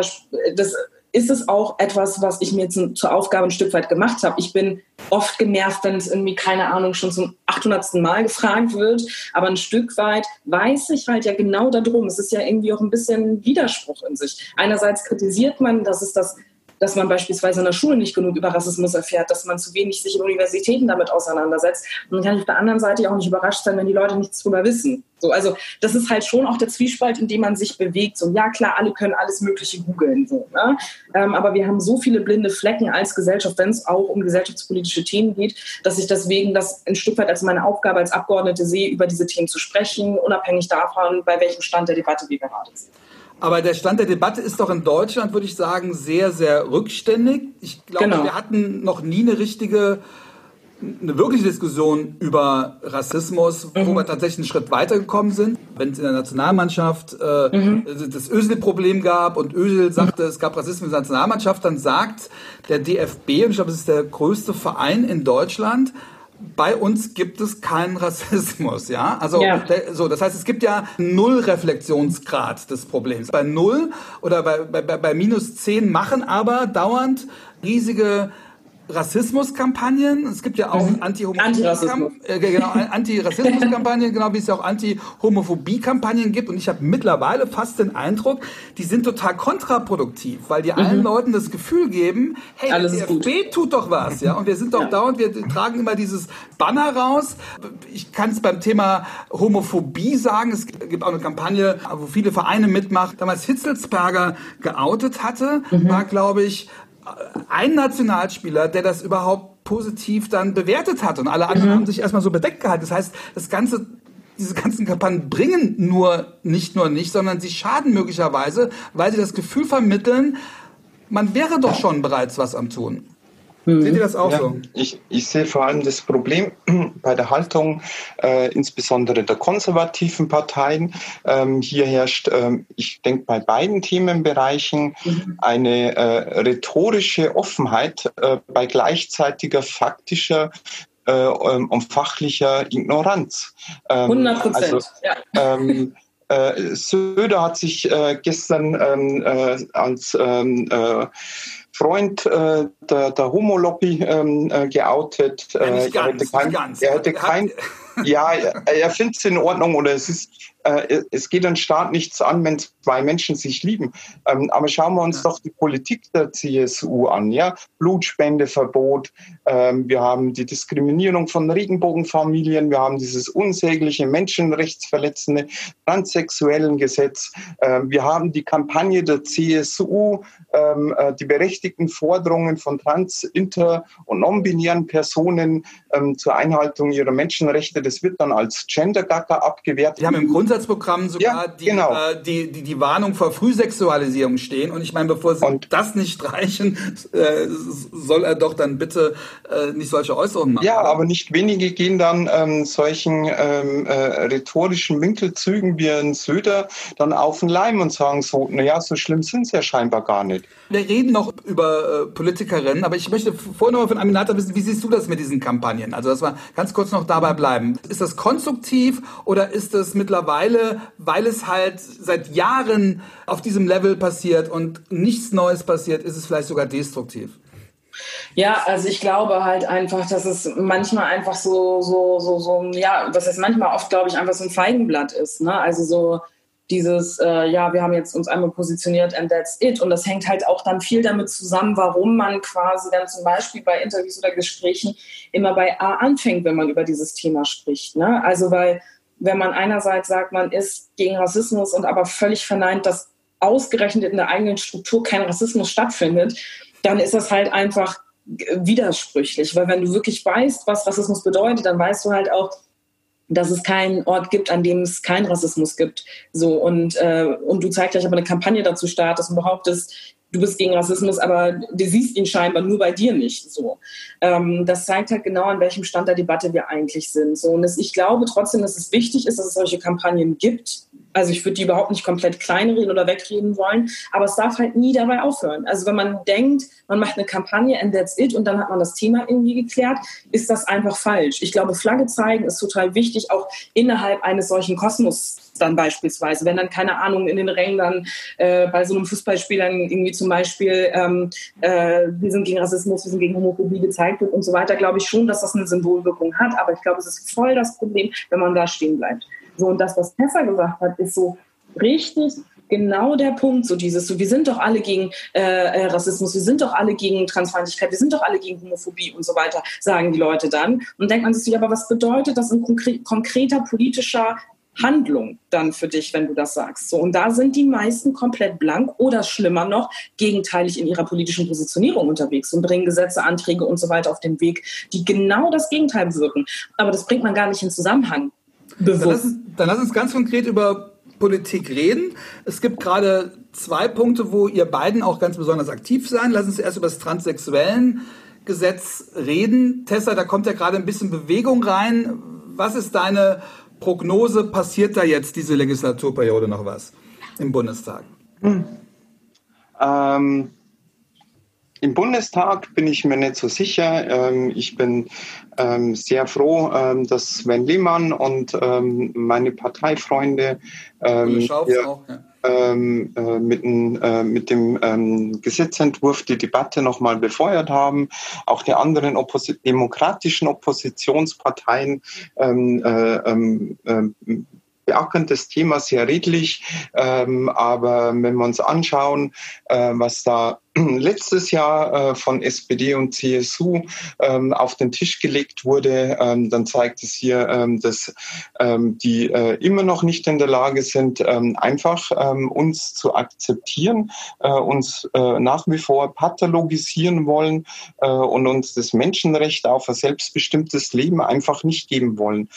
[SPEAKER 1] das ist es auch etwas, was ich mir jetzt zur Aufgabe ein Stück weit gemacht habe. Ich bin oft genervt, wenn es irgendwie, keine Ahnung, schon zum 800. Mal gefragt wird. Aber ein Stück weit weiß ich halt ja genau darum. Es ist ja irgendwie auch ein bisschen Widerspruch in sich. Einerseits kritisiert man, dass es das dass man beispielsweise in der Schule nicht genug über Rassismus erfährt, dass man zu wenig sich in Universitäten damit auseinandersetzt. Und dann kann ich auf der anderen Seite auch nicht überrascht sein, wenn die Leute nichts drüber wissen. So, also das ist halt schon auch der Zwiespalt, in dem man sich bewegt. So, ja klar, alle können alles Mögliche googeln. So, ne? ähm, aber wir haben so viele blinde Flecken als Gesellschaft, wenn es auch um gesellschaftspolitische Themen geht, dass ich deswegen das ein Stück weit als meine Aufgabe als Abgeordnete sehe, über diese Themen zu sprechen, unabhängig davon, bei welchem Stand der Debatte wir gerade sind.
[SPEAKER 3] Aber der Stand der Debatte ist doch in Deutschland, würde ich sagen, sehr, sehr rückständig. Ich glaube, genau. wir hatten noch nie eine richtige, eine wirkliche Diskussion über Rassismus, mhm. wo wir tatsächlich einen Schritt weitergekommen sind. Wenn es in der Nationalmannschaft äh, mhm. das Özil-Problem gab und Özil sagte, mhm. es gab Rassismus in der Nationalmannschaft, dann sagt der DFB, und ich glaube, es ist der größte Verein in Deutschland, bei uns gibt es keinen Rassismus, ja? Also ja. so, das heißt, es gibt ja null Reflexionsgrad des Problems. Bei null oder bei, bei, bei minus zehn machen aber dauernd riesige Rassismuskampagnen. Es gibt ja auch mhm. Äh, genau, Anti-Rassismus-Kampagnen, genau wie es ja auch Anti-Homophobie-Kampagnen gibt. Und ich habe mittlerweile fast den Eindruck, die sind total kontraproduktiv, weil die mhm. allen Leuten das Gefühl geben, hey, Alles der DFB tut doch was, ja. Und wir sind doch ja. dauernd, wir tragen immer dieses Banner raus. Ich kann es beim Thema Homophobie sagen. Es gibt auch eine Kampagne, wo viele Vereine mitmachen. Damals Hitzelsberger geoutet hatte, mhm. war, glaube ich, ein Nationalspieler, der das überhaupt positiv dann bewertet hat und alle anderen mhm. haben sich erstmal so bedeckt gehalten. Das heißt, das ganze diese ganzen Kampagnen bringen nur nicht nur nicht, sondern sie schaden möglicherweise, weil sie das Gefühl vermitteln, man wäre doch schon bereits was am tun.
[SPEAKER 2] Mhm. Seht ihr das auch ja, so? Ich, ich sehe vor allem das Problem bei der Haltung, äh, insbesondere der konservativen Parteien. Ähm, hier herrscht, ähm, ich denke, bei beiden Themenbereichen mhm. eine äh, rhetorische Offenheit äh, bei gleichzeitiger faktischer äh, ähm, und fachlicher Ignoranz.
[SPEAKER 1] 100 ähm, Prozent. Also, ja.
[SPEAKER 2] Ähm, äh, Söder hat sich äh, gestern ähm, als Freund äh, der, der Homo-Lobby ähm, äh, geoutet.
[SPEAKER 3] Ja, nicht ganz, er hätte kein.
[SPEAKER 2] Er hätte kein, ja, er, findet es in Ordnung oder es ist äh, es geht den Staat nichts an, wenn zwei Menschen sich lieben. Ähm, aber schauen wir uns ja. doch die Politik der CSU an. Ja? Blutspendeverbot, ähm, wir haben die Diskriminierung von Regenbogenfamilien, wir haben dieses unsägliche menschenrechtsverletzende transsexuellen Gesetz, ähm, wir haben die Kampagne der CSU, ähm, äh, die berechtigten Forderungen von trans-, inter- und non-binären Personen ähm, zur Einhaltung ihrer Menschenrechte. Das wird dann als Gender-Gacker abgewertet.
[SPEAKER 3] Wir haben im Grund Grundsatzprogramm sogar ja, die, genau. äh, die, die, die Warnung vor Frühsexualisierung stehen. Und ich meine, bevor Sie und das nicht reichen, äh, soll er doch dann bitte äh, nicht solche Äußerungen machen.
[SPEAKER 2] Ja, aber nicht wenige gehen dann ähm, solchen ähm, äh, rhetorischen Winkelzügen wie ein Söder dann auf den Leim und sagen so, naja, so schlimm sind sie ja scheinbar gar nicht.
[SPEAKER 3] Wir reden noch über äh, Politikerinnen, aber ich möchte vorhin noch mal von Aminata wissen, wie siehst du das mit diesen Kampagnen? Also, dass wir ganz kurz noch dabei bleiben. Ist das konstruktiv oder ist das mittlerweile, weil es halt seit Jahren auf diesem Level passiert und nichts Neues passiert, ist es vielleicht sogar destruktiv?
[SPEAKER 1] Ja, also ich glaube halt einfach, dass es manchmal einfach so, so, so, so, ja, was heißt manchmal oft, glaube ich, einfach so ein Feigenblatt ist. Ne? Also so, dieses, äh, ja, wir haben jetzt uns einmal positioniert and that's it. Und das hängt halt auch dann viel damit zusammen, warum man quasi dann zum Beispiel bei Interviews oder Gesprächen immer bei A anfängt, wenn man über dieses Thema spricht. Ne? Also weil, wenn man einerseits sagt, man ist gegen Rassismus und aber völlig verneint, dass ausgerechnet in der eigenen Struktur kein Rassismus stattfindet, dann ist das halt einfach widersprüchlich. Weil wenn du wirklich weißt, was Rassismus bedeutet, dann weißt du halt auch, dass es keinen Ort gibt, an dem es keinen Rassismus gibt. So und äh, und du zeigst gleich aber eine Kampagne dazu startest und behauptest, du bist gegen Rassismus, aber du siehst ihn scheinbar nur bei dir nicht. So, ähm, das zeigt halt genau, an welchem Stand der Debatte wir eigentlich sind. So und es, ich glaube trotzdem, dass es wichtig ist, dass es solche Kampagnen gibt, Also ich würde die überhaupt nicht komplett kleinreden oder wegreden wollen, aber es darf halt nie dabei aufhören. Also wenn man denkt, man macht eine Kampagne and that's it und dann hat man das Thema irgendwie geklärt, ist das einfach falsch. Ich glaube, Flagge zeigen ist total wichtig, auch innerhalb eines solchen Kosmos dann beispielsweise. Wenn dann, keine Ahnung, in den Rängen äh, bei so einem Fußballspiel dann irgendwie zum Beispiel ähm, äh, wir sind gegen Rassismus, wir sind gegen Homophobie gezeigt wird und so weiter, glaube ich schon, dass das eine Symbolwirkung hat. Aber ich glaube, es ist voll das Problem, wenn man da stehen bleibt. So, und das, was Tessa gesagt hat, ist so richtig genau der Punkt, so dieses, so, wir sind doch alle gegen äh, äh, Rassismus, wir sind doch alle gegen Transfeindlichkeit, wir sind doch alle gegen Homophobie und so weiter, sagen die Leute dann. Und denkt man sich, aber was bedeutet das in konkre konkreter politischer Handlung dann für dich, wenn du das sagst. So, und da sind die meisten komplett blank oder schlimmer noch, gegenteilig in ihrer politischen Positionierung unterwegs und bringen Gesetze, Anträge und so weiter auf den Weg, die genau das Gegenteil bewirken. Aber das bringt man gar nicht in Zusammenhang.
[SPEAKER 3] Dann lass, dann lass uns ganz konkret über Politik reden. Es gibt gerade zwei Punkte, wo ihr beiden auch ganz besonders aktiv seid. Lass uns erst über das transsexuellen Gesetz reden. Tessa, da kommt ja gerade ein bisschen Bewegung rein. Was ist deine Prognose, passiert da jetzt diese Legislaturperiode noch was im Bundestag? Hm.
[SPEAKER 2] Ähm, Im Bundestag bin ich mir nicht so sicher. Ähm, ich bin ähm, sehr froh, ähm, dass Sven Lehmann und meine Parteifreunde hier, äh, mit, äh, mit, dem Gesetzentwurf die Debatte nochmal befeuert haben. Auch die anderen Opposi demokratischen Oppositionsparteien beackern das Thema sehr redlich. Ähm, aber wenn wir uns anschauen, äh, was da letztes Jahr äh, von SPD und CSU ähm, auf den Tisch gelegt wurde, ähm, dann zeigt es hier, ähm, dass ähm, die äh, immer noch nicht in der Lage sind, ähm, einfach ähm, uns zu akzeptieren, äh, uns äh, nach wie vor pathologisieren wollen äh, und uns das Menschenrecht auf ein selbstbestimmtes Leben einfach nicht geben wollen.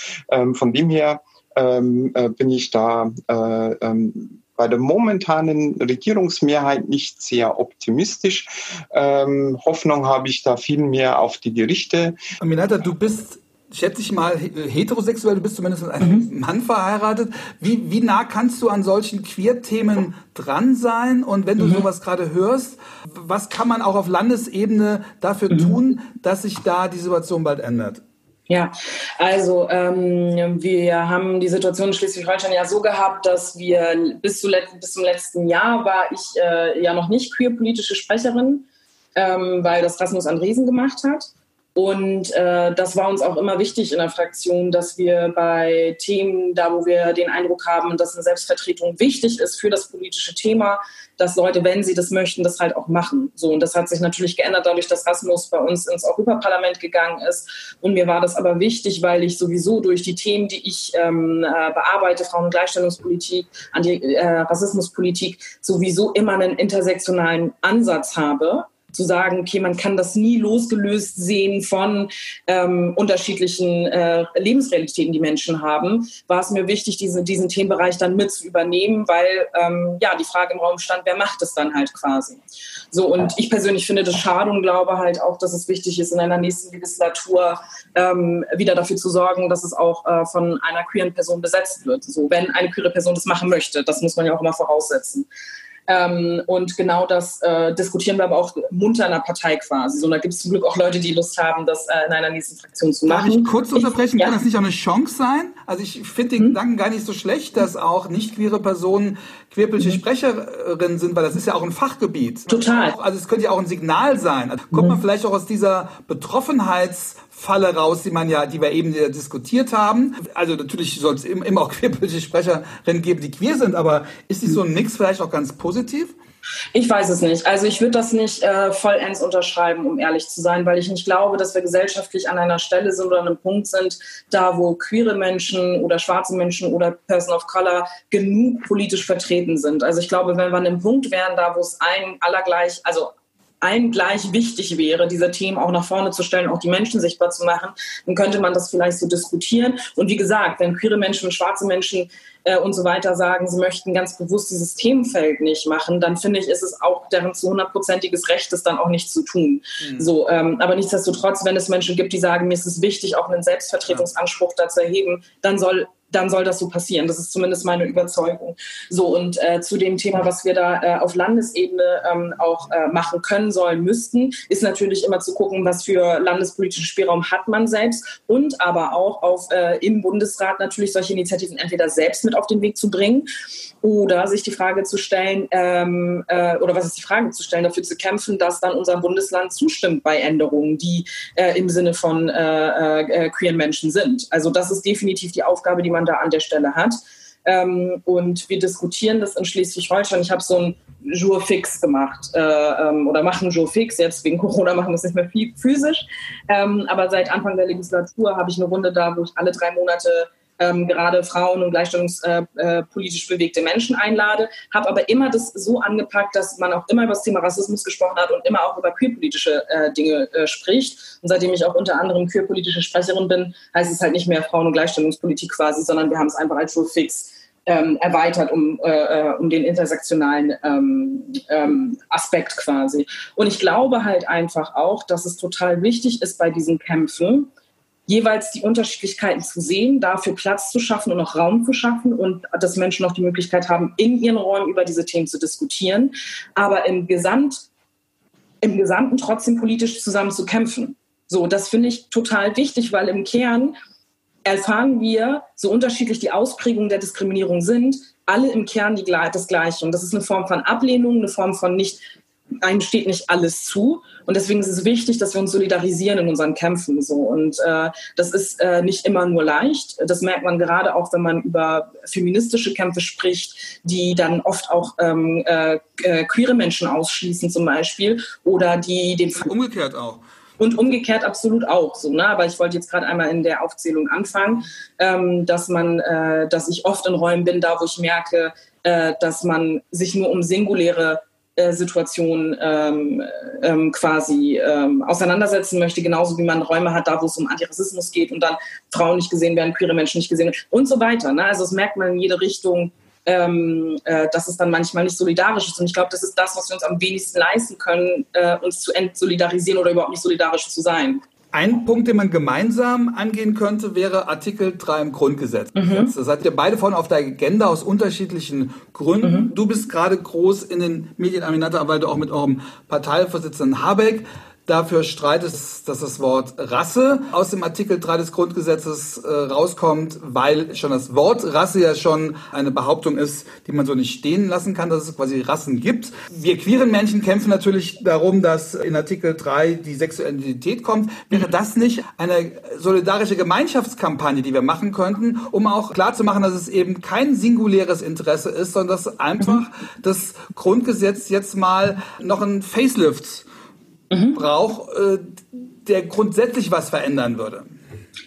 [SPEAKER 2] von dem her ähm, äh, bin ich da äh, ähm, bei der momentanen Regierungsmehrheit nicht sehr optimistisch. Ähm, Hoffnung habe ich da viel mehr auf die Gerichte.
[SPEAKER 3] Aminata, du bist schätze ich mal, heterosexuell, du bist zumindest mit einem mhm. Mann verheiratet. Wie, wie nah kannst du an solchen Queer-Themen dran sein? Und wenn du mhm. sowas gerade hörst, was kann man auch auf Landesebene dafür mhm. tun, dass sich da die Situation bald ändert?
[SPEAKER 1] Ja, also ähm, wir haben die Situation in Schleswig-Holstein ja so gehabt, dass wir bis, zu bis zum letzten Jahr war ich äh, ja noch nicht queer-politische Sprecherin, ähm, weil das Rasmus Andresen gemacht hat. Und äh, das war uns auch immer wichtig in der Fraktion, dass wir bei Themen, da wo wir den Eindruck haben, dass eine Selbstvertretung wichtig ist für das politische Thema, dass Leute, wenn sie das möchten, das halt auch machen. So und das hat sich natürlich geändert dadurch, dass Rasmus bei uns ins Europaparlament gegangen ist. Und mir war das aber wichtig, weil ich sowieso durch die Themen, die ich ähm, äh, bearbeite, Frauen- und Gleichstellungspolitik, Anti äh, Rassismuspolitik, sowieso immer einen intersektionalen Ansatz habe zu sagen, okay, man kann das nie losgelöst sehen von ähm, unterschiedlichen äh, Lebensrealitäten, die Menschen haben, war es mir wichtig, diese, diesen Themenbereich dann mit zu übernehmen, weil ähm, ja die Frage im Raum stand, wer macht es dann halt quasi. So und ich persönlich finde das schade und glaube halt auch, dass es wichtig ist, in einer nächsten Legislatur ähm, wieder dafür zu sorgen, dass es auch äh, von einer queeren Person besetzt wird. So wenn eine queere Person das machen möchte, das muss man ja auch immer voraussetzen. Ähm, und genau das äh, diskutieren wir aber auch munter in der Partei quasi. So, da gibt es zum Glück auch Leute, die Lust haben, das äh, in einer nächsten Fraktion zu machen.
[SPEAKER 3] Darf ich kurz unterbrechen? Ich, Kann das nicht auch eine Chance sein? Also ich finde den hm? Gedanken gar nicht so schlecht, dass auch nicht queere Personen queerpolitische mhm. Sprecherinnen sind, weil das ist ja auch ein Fachgebiet.
[SPEAKER 1] Total.
[SPEAKER 3] Also es könnte ja auch ein Signal sein. Also kommt mhm. man vielleicht auch aus dieser Betroffenheits Falle raus, die man ja, die wir eben diskutiert haben. Also natürlich soll es immer auch queerpolitische Sprecherinnen geben, die queer sind, aber ist nicht so ein Mix vielleicht auch ganz positiv?
[SPEAKER 1] Ich weiß es nicht. Also ich würde das nicht äh, vollends unterschreiben, um ehrlich zu sein, weil ich nicht glaube, dass wir gesellschaftlich an einer Stelle sind oder an einem Punkt sind, da wo queere Menschen oder schwarze Menschen oder Person of Color genug politisch vertreten sind. Also ich glaube, wenn wir an einem Punkt wären, da wo es allen allergleich, also allen gleich wichtig wäre, diese Themen auch nach vorne zu stellen, auch die Menschen sichtbar zu machen, dann könnte man das vielleicht so diskutieren. Und wie gesagt, wenn queere Menschen, schwarze Menschen äh, und so weiter sagen, sie möchten ganz bewusst dieses Themenfeld nicht machen, dann finde ich, ist es auch deren zu hundertprozentiges Recht, das dann auch nicht zu tun. Mhm. So, ähm, aber nichtsdestotrotz, wenn es Menschen gibt, die sagen, mir ist es wichtig, auch einen Selbstvertretungsanspruch ja. da zu erheben, dann soll dann soll das so passieren. Das ist zumindest meine Überzeugung. So, und äh, zu dem Thema, was wir da äh, auf Landesebene ähm, auch äh, machen können, sollen, müssten, ist natürlich immer zu gucken, was für landespolitischen Spielraum hat man selbst und aber auch auf, äh, im Bundesrat natürlich solche Initiativen entweder selbst mit auf den Weg zu bringen oder sich die Frage zu stellen, ähm, äh, oder was ist die Frage zu stellen, dafür zu kämpfen, dass dann unser Bundesland zustimmt bei Änderungen, die äh, im Sinne von queeren Menschen sind. Also das ist definitiv die Aufgabe, die man da an der Stelle hat. Ähm, und wir diskutieren das in Schleswig-Holstein. Ich habe so ein Jour fix gemacht äh, ähm, oder machen Jour fix. Jetzt wegen Corona machen wir es nicht mehr physisch. Ähm, aber seit Anfang der Legislatur habe ich eine Runde da, wo ich alle drei Monate ähm, gerade Frauen und gleichstellungspolitisch äh, bewegte Menschen einlade, habe aber immer das so angepackt, dass man auch immer über das Thema Rassismus gesprochen hat und immer auch über queerpolitische äh, Dinge äh, spricht. Und seitdem ich auch unter anderem queerpolitische Sprecherin bin, heißt es halt nicht mehr Frauen- und Gleichstellungspolitik quasi, sondern wir haben es einfach als Rule Fix ähm, erweitert um, äh, äh, um den intersektionalen ähm, ähm, Aspekt quasi. Und ich glaube halt einfach auch, dass es total wichtig ist bei diesen Kämpfen, jeweils die Unterschiedlichkeiten zu sehen, dafür Platz zu schaffen und auch Raum zu schaffen und dass Menschen auch die Möglichkeit haben, in ihren Räumen über diese Themen zu diskutieren, aber im Gesamt, im Gesamten trotzdem politisch zusammen zu kämpfen. So, das finde ich total wichtig, weil im Kern erfahren wir, so unterschiedlich die Ausprägungen der Diskriminierung sind, alle im Kern die, das Gleiche. Und das ist eine Form von Ablehnung, eine Form von nicht einem steht nicht alles zu. Und deswegen ist es wichtig, dass wir uns solidarisieren in unseren Kämpfen. So. Und äh, das ist äh, nicht immer nur leicht. Das merkt man gerade auch, wenn man über feministische Kämpfe spricht, die dann oft auch ähm, äh, äh queere Menschen ausschließen zum Beispiel oder die den
[SPEAKER 3] umgekehrt auch.
[SPEAKER 1] Und umgekehrt absolut auch so. Ne? Aber ich wollte jetzt gerade einmal in der Aufzählung anfangen, ähm, dass man, äh, dass ich oft in Räumen bin, da wo ich merke, äh, dass man sich nur um singuläre Situation ähm, ähm, quasi ähm, auseinandersetzen möchte, genauso wie man Räume hat, da wo es um Antirassismus geht und dann Frauen nicht gesehen werden, queere Menschen nicht gesehen werden und so weiter. Ne? Also das merkt man in jede Richtung, ähm, äh, dass es dann manchmal nicht solidarisch ist. Und ich glaube, das ist das, was wir uns am wenigsten leisten können, äh, uns zu entsolidarisieren oder überhaupt nicht solidarisch zu sein.
[SPEAKER 3] Ein Punkt, den man gemeinsam angehen könnte, wäre Artikel 3 im Grundgesetz. Mhm. Da seid ihr beide vorne auf der Agenda aus unterschiedlichen Gründen. Mhm. Du bist gerade groß in den Medien, Aminata, weil du auch mit eurem Parteivorsitzenden Habeck dafür streitet, dass das Wort Rasse aus dem Artikel 3 des Grundgesetzes äh, rauskommt, weil schon das Wort Rasse ja schon eine Behauptung ist, die man so nicht stehen lassen kann, dass es quasi Rassen gibt. Wir queeren Menschen kämpfen natürlich darum, dass in Artikel 3 die sexuelle Identität kommt. Wäre das nicht eine solidarische Gemeinschaftskampagne, die wir machen könnten, um auch klarzumachen, dass es eben kein singuläres Interesse ist, sondern dass einfach das Grundgesetz jetzt mal noch ein Facelift mhm. braucht, äh, der grundsätzlich was verändern würde.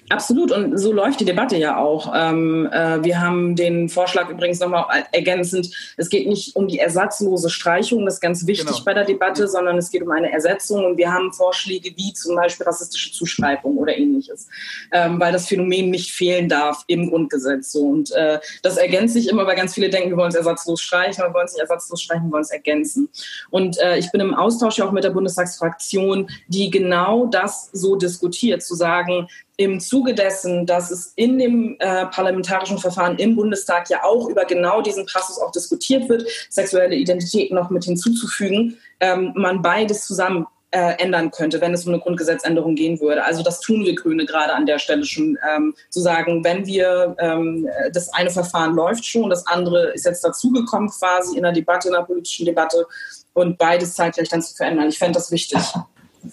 [SPEAKER 1] Absolut, und so läuft die Debatte ja auch. Ähm, äh, wir haben den Vorschlag übrigens nochmal ergänzend, es geht nicht um die ersatzlose Streichung, das ist ganz wichtig genau. bei der Debatte, sondern es geht um eine Ersetzung und wir haben Vorschläge wie zum Beispiel rassistische Zuschreibung oder ähnliches, ähm, weil das Phänomen nicht fehlen darf im Grundgesetz. So. Und äh, das ergänzt sich immer, weil ganz viele denken, wir wollen es ersatzlos streichen, wir wollen es nicht ersatzlos streichen, wir wollen es ergänzen. Und äh, ich bin im Austausch ja auch mit der Bundestagsfraktion, die genau das so diskutiert, zu sagen, im Zuge dessen, dass es in dem äh, parlamentarischen Verfahren im Bundestag ja auch über genau diesen Passus auch diskutiert wird, sexuelle Identität noch mit hinzuzufügen, ähm, man beides zusammen äh, ändern könnte, wenn es um eine Grundgesetzänderung gehen würde. Also das tun wir Grüne gerade an der Stelle schon, ähm, zu sagen, wenn wir, ähm, das eine Verfahren läuft schon, das andere ist jetzt dazugekommen quasi in der Debatte, in der politischen Debatte und beides zeitgleich dann zu verändern. Ich fände das wichtig.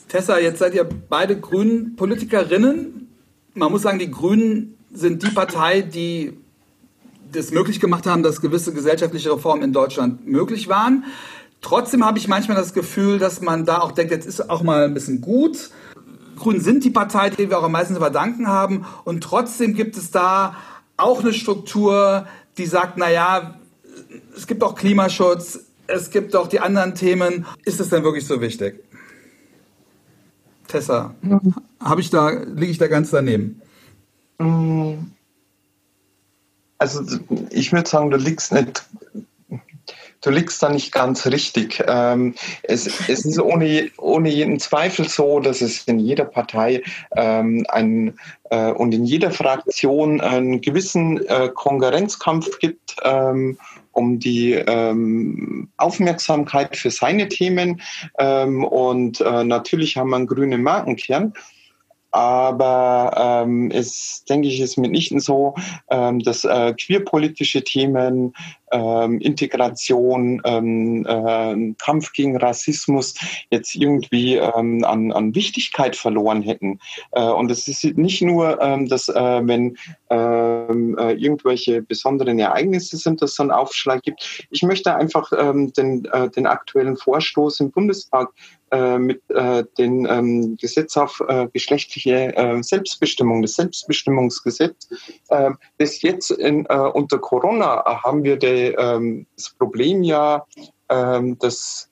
[SPEAKER 3] Tessa, jetzt seid ihr beide Grünen Politikerinnen man muss sagen, die Grünen sind die Partei, die das möglich gemacht haben, dass gewisse gesellschaftliche Reformen in Deutschland möglich waren. Trotzdem habe ich manchmal das Gefühl, dass man da auch denkt, jetzt ist auch mal ein bisschen gut. Grünen sind die Partei, die wir auch am meisten zu verdanken haben. Und trotzdem gibt es da auch eine Struktur, die sagt, na ja, es gibt auch Klimaschutz, es gibt auch die anderen Themen. Ist es denn wirklich so wichtig? Tessa, habe ich da, liege ich da ganz daneben?
[SPEAKER 2] Also ich würde sagen, du liegst nicht du liegst da nicht ganz richtig. Ähm, es, es, ist ohne, ohne jeden Zweifel so, dass es in jeder Partei ähm, ein, äh, und in jeder Fraktion einen gewissen äh, Konkurrenzkampf gibt. Ähm, um die ähm, Aufmerksamkeit für seine Themen. Ähm, und äh, natürlich haben wir einen grünen Markenkern. Aber ähm, es, denke ich, ist mitnichten so, ähm, dass äh, queerpolitische Themen ähm, Integration, ähm, äh, Kampf gegen Rassismus jetzt irgendwie ähm, an, an Wichtigkeit verloren hätten. Äh, und es ist nicht nur, ähm, dass äh, wenn ähm, äh, irgendwelche besonderen Ereignisse sind, dass es einen Aufschlag gibt. Ich möchte einfach ähm, den, äh, den aktuellen Vorstoß im Bundestag äh, mit äh, dem ähm, Gesetz auf äh, geschlechtliche äh, Selbstbestimmung, das Selbstbestimmungsgesetz, äh, das jetzt in, äh, unter Corona haben wir die ähm, das Problem ja, ähm, dass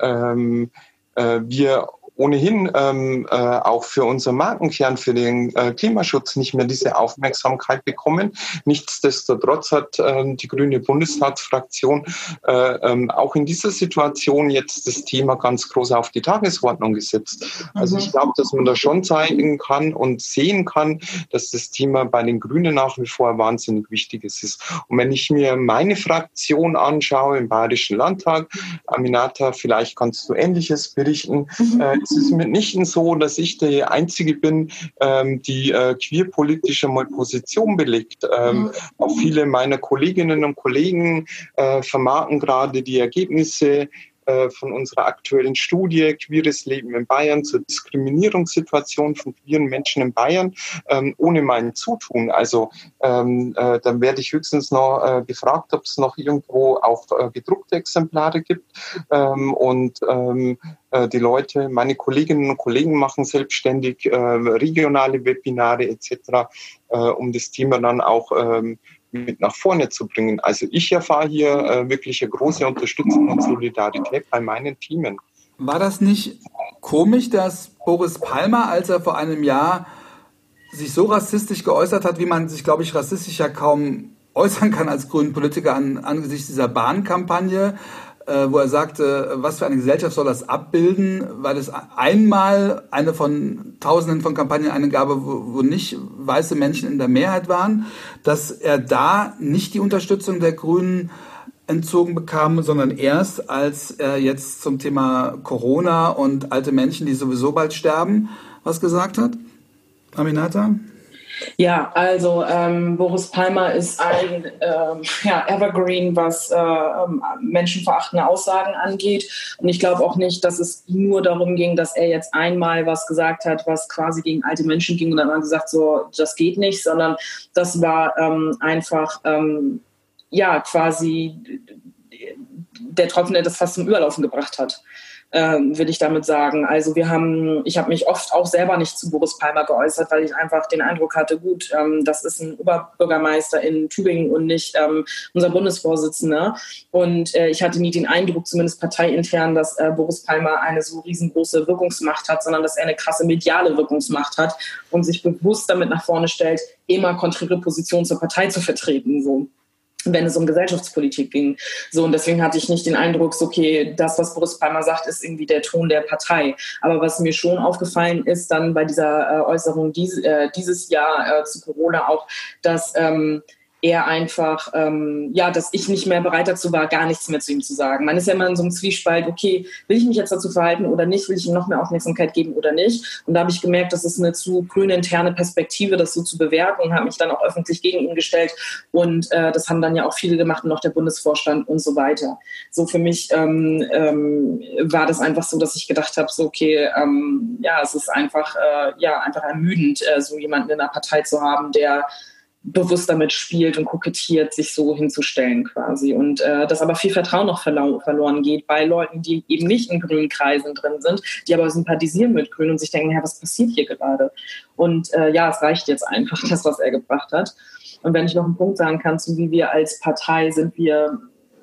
[SPEAKER 2] ähm, wir ohnehin ähm, äh, auch für unseren Markenkern, für den äh, Klimaschutz nicht mehr diese Aufmerksamkeit bekommen. Nichtsdestotrotz hat äh, die grüne Bundestagsfraktion äh, ähm, auch in dieser Situation jetzt das Thema ganz groß auf die Tagesordnung gesetzt. Also ich mhm. glaube, dass man da schon zeigen kann und sehen kann, dass das Thema bei den Grünen nach wie vor wahnsinnig wichtig ist. Und wenn ich mir meine Fraktion anschaue im Bayerischen Landtag, Aminata, vielleicht kannst du Ähnliches berichten, mhm. Es ist mitnichten so, dass ich die Einzige bin, ähm, die äh, queerpolitische mal Position belegt. Ähm, mhm. Auch viele meiner Kolleginnen und Kollegen äh, vermarkten gerade die Ergebnisse äh, von unserer aktuellen Studie Queeres Leben in Bayern zur Diskriminierungssituation von queeren Menschen in Bayern ähm, ohne mein Zutun. Also ähm, äh, dann werde ich höchstens noch äh, gefragt, ob es noch irgendwo auch äh, gedruckte Exemplare gibt. Ähm, und ähm, äh, die Leute, meine Kolleginnen und Kollegen machen selbstständig regionale Webinare etc., um das Thema dann auch ähm, mit nach vorne zu bringen. Also ich erfahre hier äh, wirklich eine große Unterstützung und Solidarität bei meinen Teamen.
[SPEAKER 3] War das nicht komisch, dass Boris Palmer, als er vor einem Jahr sich so rassistisch geäußert hat, wie man sich, glaube ich, rassistisch ja kaum äußern kann als grünen Politiker an, angesichts dieser Bahnkampagne, wo er sagte, was für eine Gesellschaft soll das abbilden, weil es einmal eine von Tausenden von Kampagnen eine gab, wo, wo nicht weiße Menschen in der Mehrheit waren, dass er da nicht die Unterstützung der Grünen entzogen bekam, sondern erst als er jetzt zum Thema Corona und alte Menschen, die sowieso bald sterben, was gesagt hat. Aminata?
[SPEAKER 1] Ja, also ähm, Boris Palmer ist ein ähm, ja, Evergreen, was äh, ähm, menschenverachtende Aussagen angeht. Und ich glaube auch nicht, dass es nur darum ging, dass er jetzt einmal was gesagt hat, was quasi gegen alte Menschen ging und dann gesagt, so, das geht nicht, sondern das war ähm, einfach, ähm, ja, quasi der Tropfen, der das fast zum Überlaufen gebracht hat ähm, will ich damit sagen. Also wir haben, ich habe mich oft auch selber nicht zu Boris Palmer geäußert, weil ich einfach den Eindruck hatte, gut, ähm, das ist ein Oberbürgermeister in Tübingen und nicht ähm, unser Bundesvorsitzender. Und äh, ich hatte nie den Eindruck, zumindest parteiintern, dass äh, Boris Palmer eine so riesengroße Wirkungsmacht hat, sondern dass er eine krasse mediale Wirkungsmacht hat und sich bewusst damit nach vorne stellt, immer konträre Positionen zur Partei zu vertreten. So wenn es um Gesellschaftspolitik ging. So, und deswegen hatte ich nicht den Eindruck, so, okay, das, was Boris Palmer sagt, ist irgendwie der Ton der Partei. Aber was mir schon aufgefallen ist, dann bei dieser äh, Äußerung dies, äh, dieses Jahr äh, zu Corona auch, dass ähm, eher einfach, ähm, ja, dass ich nicht mehr bereit dazu war, gar nichts mehr zu ihm zu sagen. Man ist ja immer in so einem Zwiespalt, okay, will ich mich jetzt dazu verhalten oder nicht, will ich ihm noch mehr Aufmerksamkeit geben oder nicht. Und da habe ich gemerkt, das ist eine zu grüne interne Perspektive, das so zu bewerten und habe mich dann auch öffentlich gegen ihn gestellt. Und äh, das haben dann ja auch viele gemacht und auch der Bundesvorstand und so weiter. So für mich ähm, ähm, war das einfach so, dass ich gedacht habe, so okay, ähm, ja, es ist einfach, äh, ja, einfach ermüdend, äh, so jemanden in der Partei zu haben, der bewusst damit spielt und kokettiert, sich so hinzustellen quasi. Und äh, dass aber viel Vertrauen noch verloren geht bei Leuten, die eben nicht in grünen Kreisen drin sind, die aber sympathisieren mit Grün und sich denken, ja, was passiert hier gerade? Und äh, ja, es reicht jetzt einfach, das, was er gebracht hat. Und wenn ich noch einen Punkt sagen kann, zu wie wir als Partei sind wir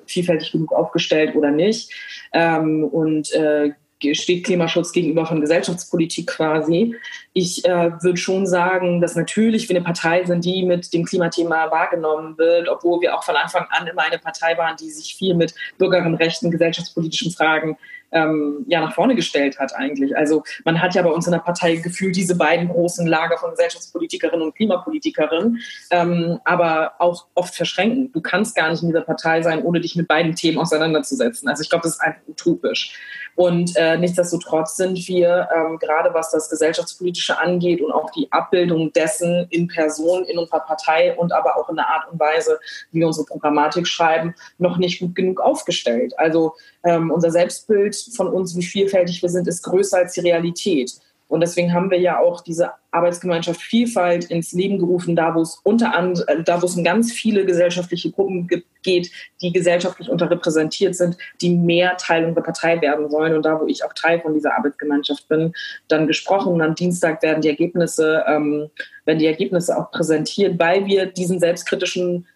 [SPEAKER 1] vielfältig genug aufgestellt oder nicht. Ähm, und äh, steht Klimaschutz gegenüber von Gesellschaftspolitik quasi. Ich äh, würde schon sagen, dass natürlich wir eine Partei sind, die mit dem Klimathema wahrgenommen wird, obwohl wir auch von Anfang an immer eine Partei waren, die sich viel mit Bürgerinnenrechten, gesellschaftspolitischen Fragen ähm, ja nach vorne gestellt hat eigentlich. Also man hat ja bei uns in der Partei gefühlt diese beiden großen Lager von Gesellschaftspolitikerinnen und Klimapolitikerinnen, ähm, aber auch oft verschränken. Du kannst gar nicht in dieser Partei sein, ohne dich mit beiden Themen auseinanderzusetzen. Also ich glaube, das ist einfach utopisch. Und äh, nichtsdestotrotz sind wir, ähm, gerade was das Gesellschaftspolitische angeht und auch die Abbildung dessen in Person in unserer Partei und aber auch in der Art und Weise, wie wir unsere Programmatik schreiben, noch nicht gut genug aufgestellt. Also ähm, unser Selbstbild von uns, wie vielfältig wir sind, ist größer als die Realität. Und deswegen haben wir ja auch diese Arbeitsgemeinschaft Vielfalt ins Leben gerufen, da wo es unter anderem, äh, da wo es um ganz viele gesellschaftliche Gruppen geht, die gesellschaftlich unterrepräsentiert sind, die mehr Teil unserer Partei werden sollen. Und da, wo ich auch Teil von dieser Arbeitsgemeinschaft bin, dann gesprochen. Und am Dienstag werden die Ergebnisse, ähm, werden die Ergebnisse auch präsentiert, weil wir diesen selbstkritischen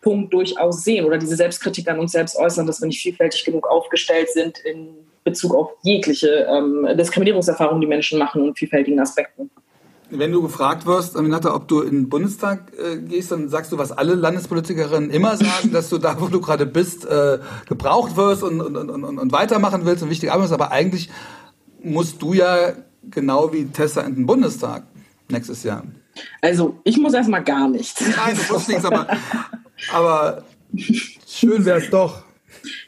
[SPEAKER 1] Punkt durchaus sehen oder diese Selbstkritik an uns selbst äußern, dass wir nicht vielfältig genug aufgestellt sind in Bezug auf jegliche ähm, Diskriminierungserfahrungen, die Menschen machen und vielfältigen Aspekten.
[SPEAKER 3] Wenn du gefragt wirst, Aminata, ob du in den Bundestag äh, gehst, dann sagst du, was alle Landespolitikerinnen immer sagen, dass du da, wo du gerade bist, äh, gebraucht wirst und, und, und, und weitermachen willst und wichtig arbeitest. Aber eigentlich musst du ja genau wie Tessa in den Bundestag nächstes Jahr.
[SPEAKER 1] Also ich muss erstmal gar nichts.
[SPEAKER 3] Nein, du musst nichts, aber, aber schön wäre es doch.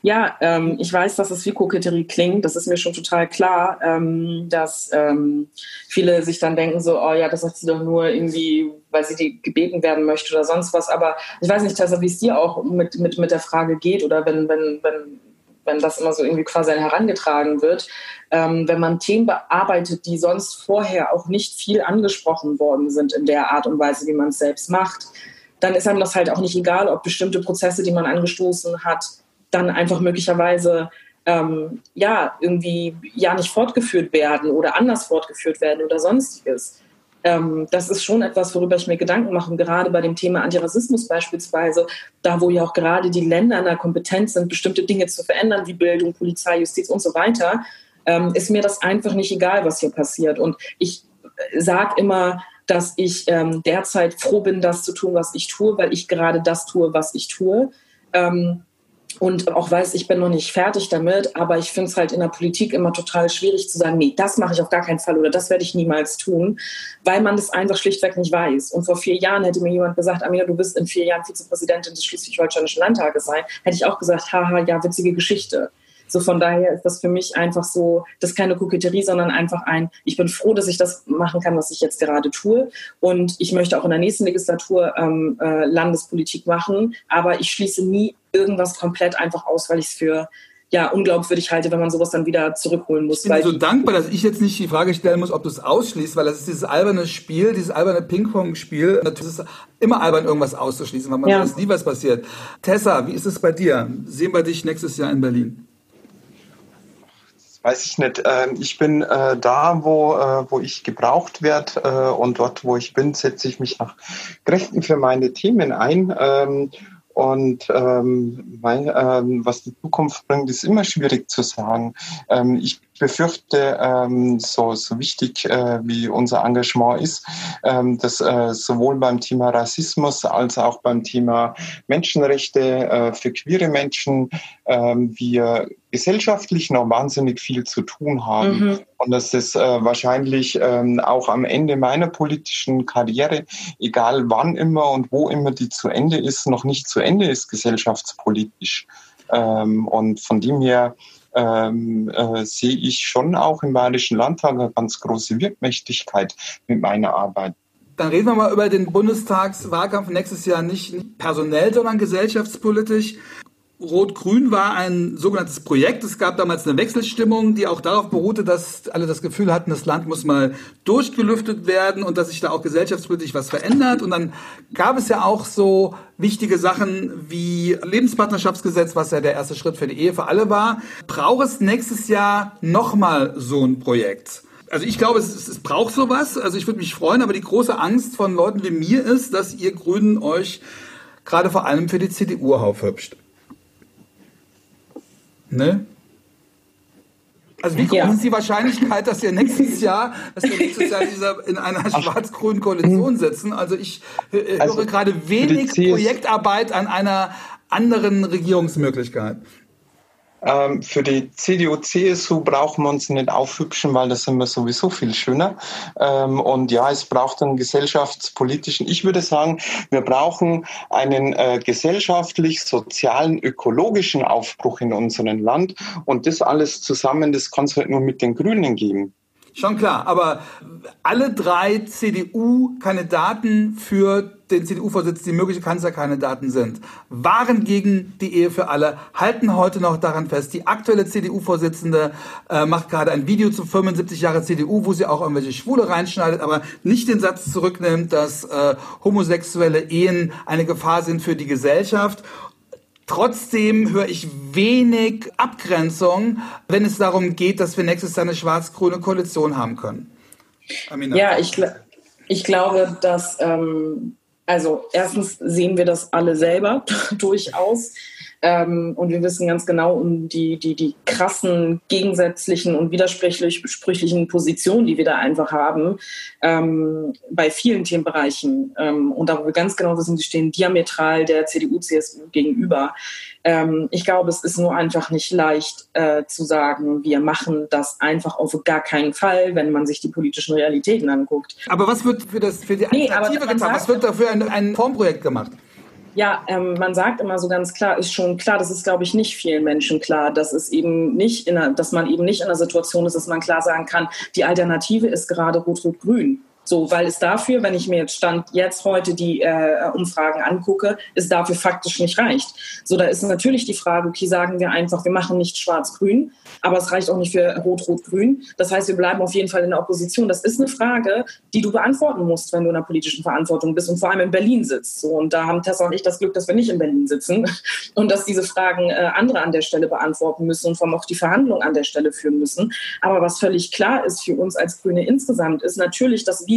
[SPEAKER 1] Ja, ähm, ich weiß, dass es wie Koketterie klingt. Das ist mir schon total klar, ähm, dass ähm, viele sich dann denken so, oh ja, das sagt sie doch nur irgendwie, weil sie die gebeten werden möchte oder sonst was. Aber ich weiß nicht, Tessa, wie es dir auch mit, mit, mit der Frage geht oder wenn, wenn, wenn, wenn das immer so irgendwie quasi herangetragen wird. Ähm, wenn man Themen bearbeitet, die sonst vorher auch nicht viel angesprochen worden sind in der Art und Weise, wie man es selbst macht, dann ist einem das halt auch nicht egal, ob bestimmte Prozesse, die man angestoßen hat, dann einfach möglicherweise ähm, ja irgendwie ja nicht fortgeführt werden oder anders fortgeführt werden oder sonstiges. Ähm, das ist schon etwas, worüber ich mir Gedanken mache, gerade bei dem Thema Antirassismus beispielsweise, da wo ja auch gerade die Länder in der Kompetenz sind, bestimmte Dinge zu verändern, wie Bildung, Polizei, Justiz und so weiter, ähm, ist mir das einfach nicht egal, was hier passiert. Und ich sage immer, dass ich ähm, derzeit froh bin, das zu tun, was ich tue, weil ich gerade das tue, was ich tue. Ähm, und auch weiß, ich bin noch nicht fertig damit, aber ich finde es halt in der Politik immer total schwierig zu sagen, nee, das mache ich auf gar keinen Fall oder das werde ich niemals tun, weil man das einfach schlichtweg nicht weiß. Und vor vier Jahren hätte mir jemand gesagt, Amina, du bist in vier Jahren Vizepräsidentin des Schleswig-Holsteinischen Landtages sein, hätte ich auch gesagt, haha, ja, witzige Geschichte. So von daher ist das für mich einfach so, das ist keine Koketterie, sondern einfach ein, ich bin froh, dass ich das machen kann, was ich jetzt gerade tue. Und ich möchte auch in der nächsten Legislatur ähm, äh, Landespolitik machen, aber ich schließe nie irgendwas komplett einfach aus, weil ich es für ja, unglaubwürdig halte, wenn man sowas dann wieder zurückholen muss.
[SPEAKER 3] Ich bin so dankbar, dass ich jetzt nicht die Frage stellen muss, ob du es ausschließt, weil das ist dieses alberne Spiel, dieses alberne Ping-Pong-Spiel. Natürlich ist es immer albern, irgendwas auszuschließen, weil man ja. weiß nie, was passiert. Tessa, wie ist es bei dir? Sehen wir dich nächstes Jahr in Berlin?
[SPEAKER 2] Weiß ich nicht. Ähm, ich bin äh, da, wo, äh, wo ich gebraucht werde äh, und dort, wo ich bin, setze ich mich nach Kräften für meine Themen ein. Ähm, und ähm, mein, ähm, was die Zukunft bringt, ist immer schwierig zu sagen. Ähm, ich befürchte, ähm, so, so wichtig äh, wie unser Engagement ist, ähm, dass äh, sowohl beim Thema Rassismus als auch beim Thema Menschenrechte äh, für queere Menschen ähm, wir gesellschaftlich noch wahnsinnig viel zu tun haben. Mhm. Und dass das äh, wahrscheinlich ähm, auch am Ende meiner politischen Karriere, egal wann immer und wo immer die zu Ende ist, noch nicht zu Ende ist gesellschaftspolitisch. Ähm, und von dem her ähm, äh, sehe ich schon auch im Bayerischen Landtag eine ganz große Wirkmächtigkeit mit meiner Arbeit.
[SPEAKER 3] Dann reden wir mal über den Bundestagswahlkampf nächstes Jahr nicht personell, sondern gesellschaftspolitisch. Rot-Grün war ein sogenanntes Projekt. Es gab damals eine Wechselstimmung, die auch darauf beruhte, dass alle das Gefühl hatten, das Land muss mal durchgelüftet werden und dass sich da auch gesellschaftspolitisch was verändert. Und dann gab es ja auch so wichtige Sachen wie Lebenspartnerschaftsgesetz, was ja der erste Schritt für die Ehe für alle war. Braucht es nächstes Jahr nochmal so ein Projekt? Also ich glaube, es, es, braucht sowas. Also ich würde mich freuen, aber die große Angst von Leuten wie mir ist, dass ihr Grünen euch gerade vor allem für die CDU aufhübscht. Ne? Also wie groß ja. ist die Wahrscheinlichkeit, dass wir nächstes Jahr, dass wir nächstes Jahr dieser, in einer schwarz-grünen Koalition sitzen? Also ich äh, also höre gerade wenig Projektarbeit an einer anderen Regierungsmöglichkeit.
[SPEAKER 2] Ähm, für die CDU, CSU brauchen wir uns nicht aufhübschen, weil das sind wir sowieso viel schöner. Ähm, und ja, es braucht einen gesellschaftspolitischen, ich würde sagen, wir brauchen einen äh, gesellschaftlich, sozialen, ökologischen Aufbruch in unserem Land. Und das alles zusammen, das kann es halt nur mit den Grünen geben.
[SPEAKER 3] Schon klar, aber alle drei CDU-Kandidaten für den CDU-Vorsitz, die mögliche Kanzlerkandidaten sind, waren gegen die Ehe für alle, halten heute noch daran fest. Die aktuelle CDU-Vorsitzende äh, macht gerade ein Video zu 75 Jahre CDU, wo sie auch irgendwelche Schwule reinschneidet, aber nicht den Satz zurücknimmt, dass äh, homosexuelle Ehen eine Gefahr sind für die Gesellschaft. Trotzdem höre ich wenig Abgrenzung, wenn es darum geht, dass wir nächstes Jahr eine schwarz-grüne Koalition haben können.
[SPEAKER 1] Amina. Ja, ich, ich glaube, dass, ähm, also erstens sehen wir das alle selber durchaus. Ähm, und wir wissen ganz genau um die, die, die krassen, gegensätzlichen und widersprüchlichen Positionen, die wir da einfach haben, ähm, bei vielen Themenbereichen. Ähm, und da wo wir ganz genau wissen, sie stehen diametral der CDU, CSU gegenüber. Ähm, ich glaube, es ist nur einfach nicht leicht äh, zu sagen, wir machen das einfach auf gar keinen Fall, wenn man sich die politischen Realitäten anguckt.
[SPEAKER 3] Aber was wird für, das, für die Alternative nee, getan? Was wird dafür ein, ein Formprojekt gemacht?
[SPEAKER 1] Ja, ähm, man sagt immer so ganz klar, ist schon klar, das ist, glaube ich, nicht vielen Menschen klar, dass es eben nicht in einer, dass man eben nicht in einer Situation ist, dass man klar sagen kann, die Alternative ist gerade Rot-Rot-Grün. So, weil es dafür, wenn ich mir jetzt Stand jetzt heute die äh, Umfragen angucke, es dafür faktisch nicht reicht. So, da ist natürlich die Frage, okay, sagen wir einfach, wir machen nicht schwarz-grün, aber es reicht auch nicht für Rot-Rot-Grün. Das heißt, wir bleiben auf jeden Fall in der Opposition. Das ist eine Frage, die du beantworten musst, wenn du in der politischen Verantwortung bist und vor allem in Berlin sitzt. So, und da haben Tessa und ich das Glück, dass wir nicht in Berlin sitzen und dass diese Fragen äh, andere an der Stelle beantworten müssen und vor allem auch die Verhandlungen an der Stelle führen müssen. Aber was völlig klar ist für uns als Grüne insgesamt, ist natürlich, dass wir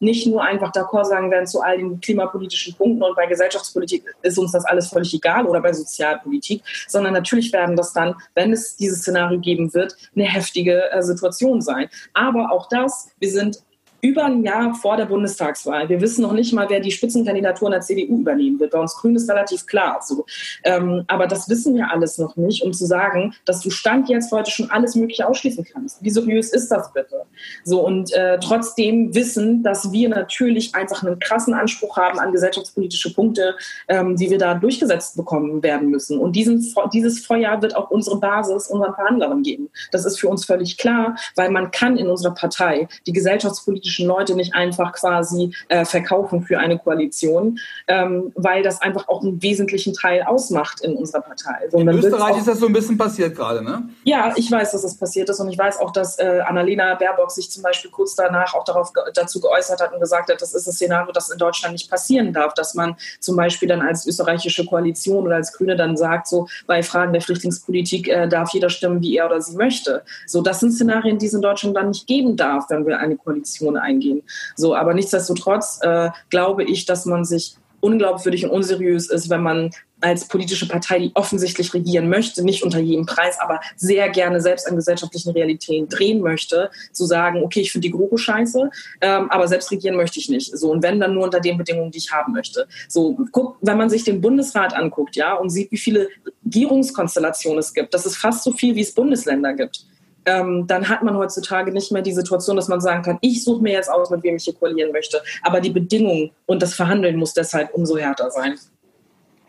[SPEAKER 1] nicht nur einfach d'accord sagen werden zu all den klimapolitischen Punkten und bei Gesellschaftspolitik ist uns das alles völlig egal oder bei Sozialpolitik, sondern natürlich werden das dann, wenn es dieses Szenario geben wird, eine heftige äh, Situation sein. Aber auch das, wir sind über ein Jahr vor der Bundestagswahl. Wir wissen noch nicht mal, wer die Spitzenkandidatur in der CDU übernehmen wird. Bei uns Grün ist relativ klar. So. Ähm, aber das wissen wir alles noch nicht, um zu sagen, dass du Stand jetzt heute schon alles Mögliche ausschließen kannst. Wie seriös ist das bitte? So und äh, trotzdem wissen, dass wir natürlich einfach einen krassen Anspruch haben an gesellschaftspolitische Punkte, ähm, die wir da durchgesetzt bekommen werden müssen. Und diesen, dieses Feuer wird auch unsere Basis unseren Verhandlern geben. Das ist für uns völlig klar, weil man kann in unserer Partei die gesellschaftspolitische politischen Leute nicht einfach quasi äh, verkaufen für eine Koalition, ähm, weil das einfach auch einen wesentlichen Teil ausmacht in unserer Partei.
[SPEAKER 3] So, in Österreich auch, ist das so ein bisschen passiert gerade, ne?
[SPEAKER 1] Ja, ich weiß, dass es das passiert ist und ich weiß auch, dass äh, Annalena Baerbock sich zum Beispiel kurz danach auch darauf, dazu geäußert hat und gesagt hat, das ist das Szenario, das in Deutschland nicht passieren darf, dass man zum Beispiel dann als österreichische Koalition oder als Grüne dann sagt, so bei Fragen der Flüchtlingspolitik äh, darf jeder stimmen, wie er oder sie möchte. So, das sind Szenarien, die es in Deutschland dann nicht geben darf, wenn wir eine Koalition eingehen. So, aber nichtsdestotrotz äh, glaube ich, dass man sich unglaubwürdig und unseriös ist, wenn man als politische Partei, die offensichtlich regieren möchte, nicht unter jedem Preis, aber sehr gerne selbst an gesellschaftlichen Realitäten drehen möchte, zu sagen, okay, ich finde die GroKo scheiße, ähm, aber selbst regieren möchte ich nicht. So und wenn dann nur unter den Bedingungen, die ich haben möchte. So guck, wenn man sich den Bundesrat anguckt, ja, und sieht, wie viele Regierungskonstellationen es gibt, das ist fast so viel, wie es Bundesländer gibt ähm, dann hat man heutzutage nicht mehr die Situation, dass man sagen kann, ich suche mir jetzt aus, mit wem ich hier koalieren möchte. Aber die Bedingungen und das Verhandeln muss deshalb umso härter sein.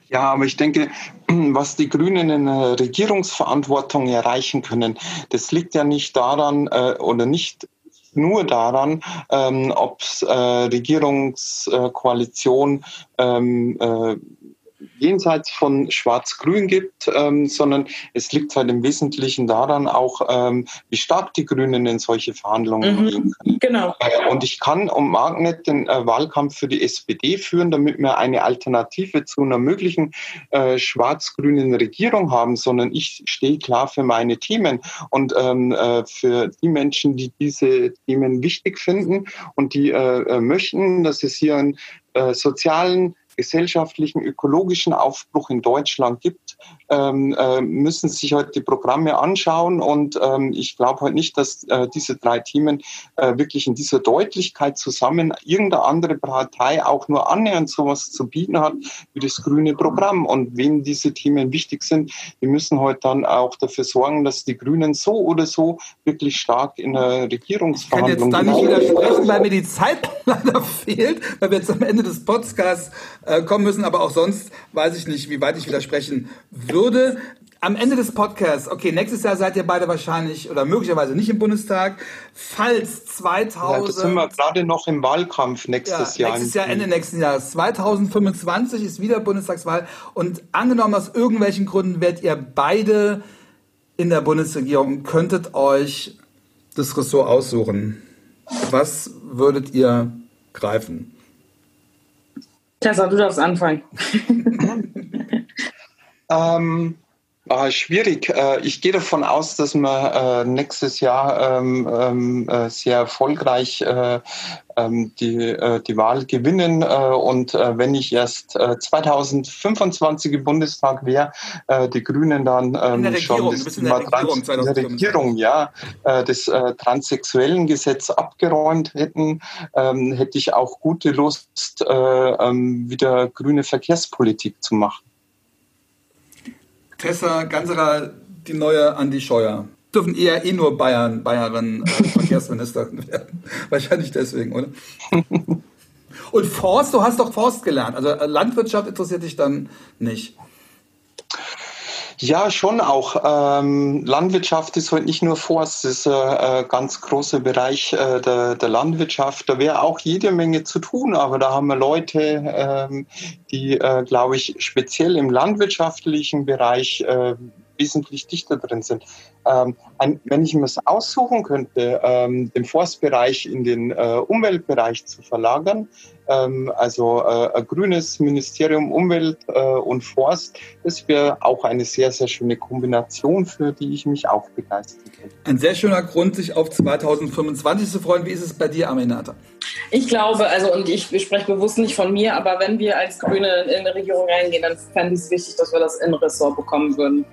[SPEAKER 2] Ja, aber ich denke, was die Grünen in der Regierungsverantwortung erreichen können, das liegt ja nicht daran äh, oder nicht nur daran, ähm, ob äh, Regierungskoalition ähm, äh, jenseits von Schwarz-Grün gibt, ähm, sondern es liegt halt im Wesentlichen daran auch, ähm, wie stark die Grünen in solche Verhandlungen mhm, gehen können. Genau. Äh, und ich kann und mag nicht den äh, Wahlkampf für die SPD führen, damit wir eine Alternative zu einer möglichen äh, schwarz-grünen Regierung haben, sondern ich stehe klar für meine Themen und ähm, äh, für die Menschen, die diese Themen wichtig finden und die äh, äh möchten, dass es hier einen sozialen gesellschaftlichen, ökologischen Aufbruch in Deutschland gibt, ähm, äh, müssen sich heute die Programme anschauen. Und ähm, ich glaube heute nicht, dass äh, diese drei Themen äh, wirklich in dieser Deutlichkeit zusammen irgendeine andere Partei auch nur annähernd sowas zu bieten hat wie das grüne Programm. Und wem diese Themen wichtig sind, wir müssen heute dann auch dafür sorgen, dass die Grünen so oder so wirklich stark in der Regierungsverhandlung.
[SPEAKER 3] Ich kann jetzt da nicht widersprechen, weil mir die Zeit leider fehlt, weil wir jetzt am Ende des Podcasts äh, kommen müssen. Aber auch sonst weiß ich nicht, wie weit ich widersprechen würde. Am Ende des Podcasts, okay, nächstes Jahr seid ihr beide wahrscheinlich oder möglicherweise nicht im Bundestag. Falls 2000. Ja,
[SPEAKER 2] das sind wir gerade noch im Wahlkampf nächstes ja,
[SPEAKER 3] Jahr. Nächstes Jahr, Ende nächsten Jahres. 2025 ist wieder Bundestagswahl. Und angenommen aus irgendwelchen Gründen werdet ihr beide in der Bundesregierung, könntet euch das Ressort aussuchen. Was würdet ihr greifen?
[SPEAKER 1] Tessa, du darfst anfangen.
[SPEAKER 2] ähm, äh, schwierig. Äh, ich gehe davon aus, dass wir äh, nächstes Jahr ähm, ähm, äh, sehr erfolgreich äh, ähm, die, die Wahl gewinnen. und wenn ich erst 2025 im Bundestag wäre, die Grünen dann
[SPEAKER 3] schon das
[SPEAKER 2] Thema Regierung, Trans der Regierung, ja, das transsexuellen Gesetz abgeräumt hätten, hätte ich auch gute Lust, wieder grüne Verkehrspolitik zu machen.
[SPEAKER 3] Tessa Ganserer die neue Andi Scheuer. Dürfen eher eh nur Bayern, Bayern äh, Verkehrsminister werden. Wahrscheinlich deswegen, oder? Und Forst, du hast doch Forst gelernt. Also äh, Landwirtschaft interessiert dich dann nicht.
[SPEAKER 2] Ja, schon auch. Ähm, Landwirtschaft ist heute nicht nur Forst, es ist ein äh, ganz großer Bereich äh, der, der, Landwirtschaft. Da wäre auch jede Menge zu tun, aber da haben wir Leute, ähm, die, äh, glaube ich, speziell im landwirtschaftlichen Bereich äh, wesentlich dichter drin sind. Ähm, ein, wenn ich mir das aussuchen könnte, ähm, den Forstbereich in den äh, Umweltbereich zu verlagern, also äh, ein grünes Ministerium Umwelt äh, und Forst, das wäre auch eine sehr, sehr schöne Kombination, für die ich mich auch begeistert hätte.
[SPEAKER 3] Ein sehr schöner Grund, sich auf 2025 zu freuen. Wie ist es bei dir, Aminata?
[SPEAKER 1] Ich glaube, also und ich spreche bewusst nicht von mir, aber wenn wir als Grüne in eine Regierung reingehen, dann fände ich es wichtig, dass wir das in Ressort bekommen würden.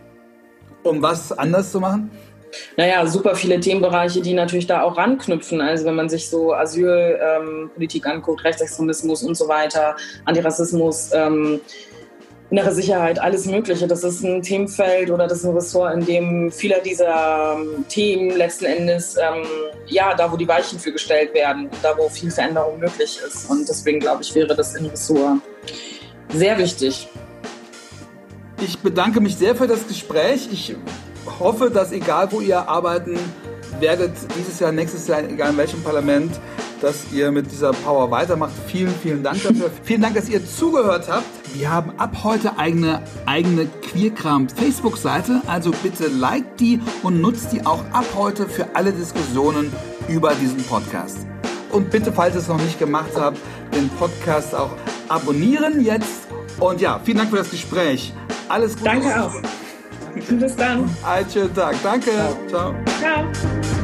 [SPEAKER 3] Um was anders zu machen?
[SPEAKER 1] Naja, super viele Themenbereiche, die natürlich da auch ranknüpfen. Also wenn man sich so Asylpolitik ähm, anguckt, Rechtsextremismus und so weiter, Antirassismus, ähm, innere Sicherheit, alles Mögliche. Das ist ein Themenfeld oder das ist ein Ressort, in dem viele dieser ähm, Themen letzten Endes, ähm, ja, da wo die Weichen für gestellt werden, da wo viel Veränderung möglich ist. Und deswegen glaube ich, wäre das im Ressort sehr wichtig.
[SPEAKER 3] Ich bedanke mich sehr für das Gespräch. Ich hoffe, dass egal wo ihr arbeiten werdet, dieses Jahr, nächstes Jahr, egal in welchem Parlament, dass ihr mit dieser Power weitermacht. Vielen, vielen Dank dafür. vielen Dank, dass ihr zugehört habt. Wir haben ab heute eigene, eigene Queerkram Facebook-Seite, also bitte liked die und nutzt die auch ab heute für alle Diskussionen über diesen Podcast. Und bitte, falls ihr es noch nicht gemacht habt, den Podcast auch abonnieren jetzt. Und ja, vielen Dank für das Gespräch. Alles Gute.
[SPEAKER 1] Danke auch. Bis dann.
[SPEAKER 3] Einen schönen Tag. Danke. Ciao. Ciao.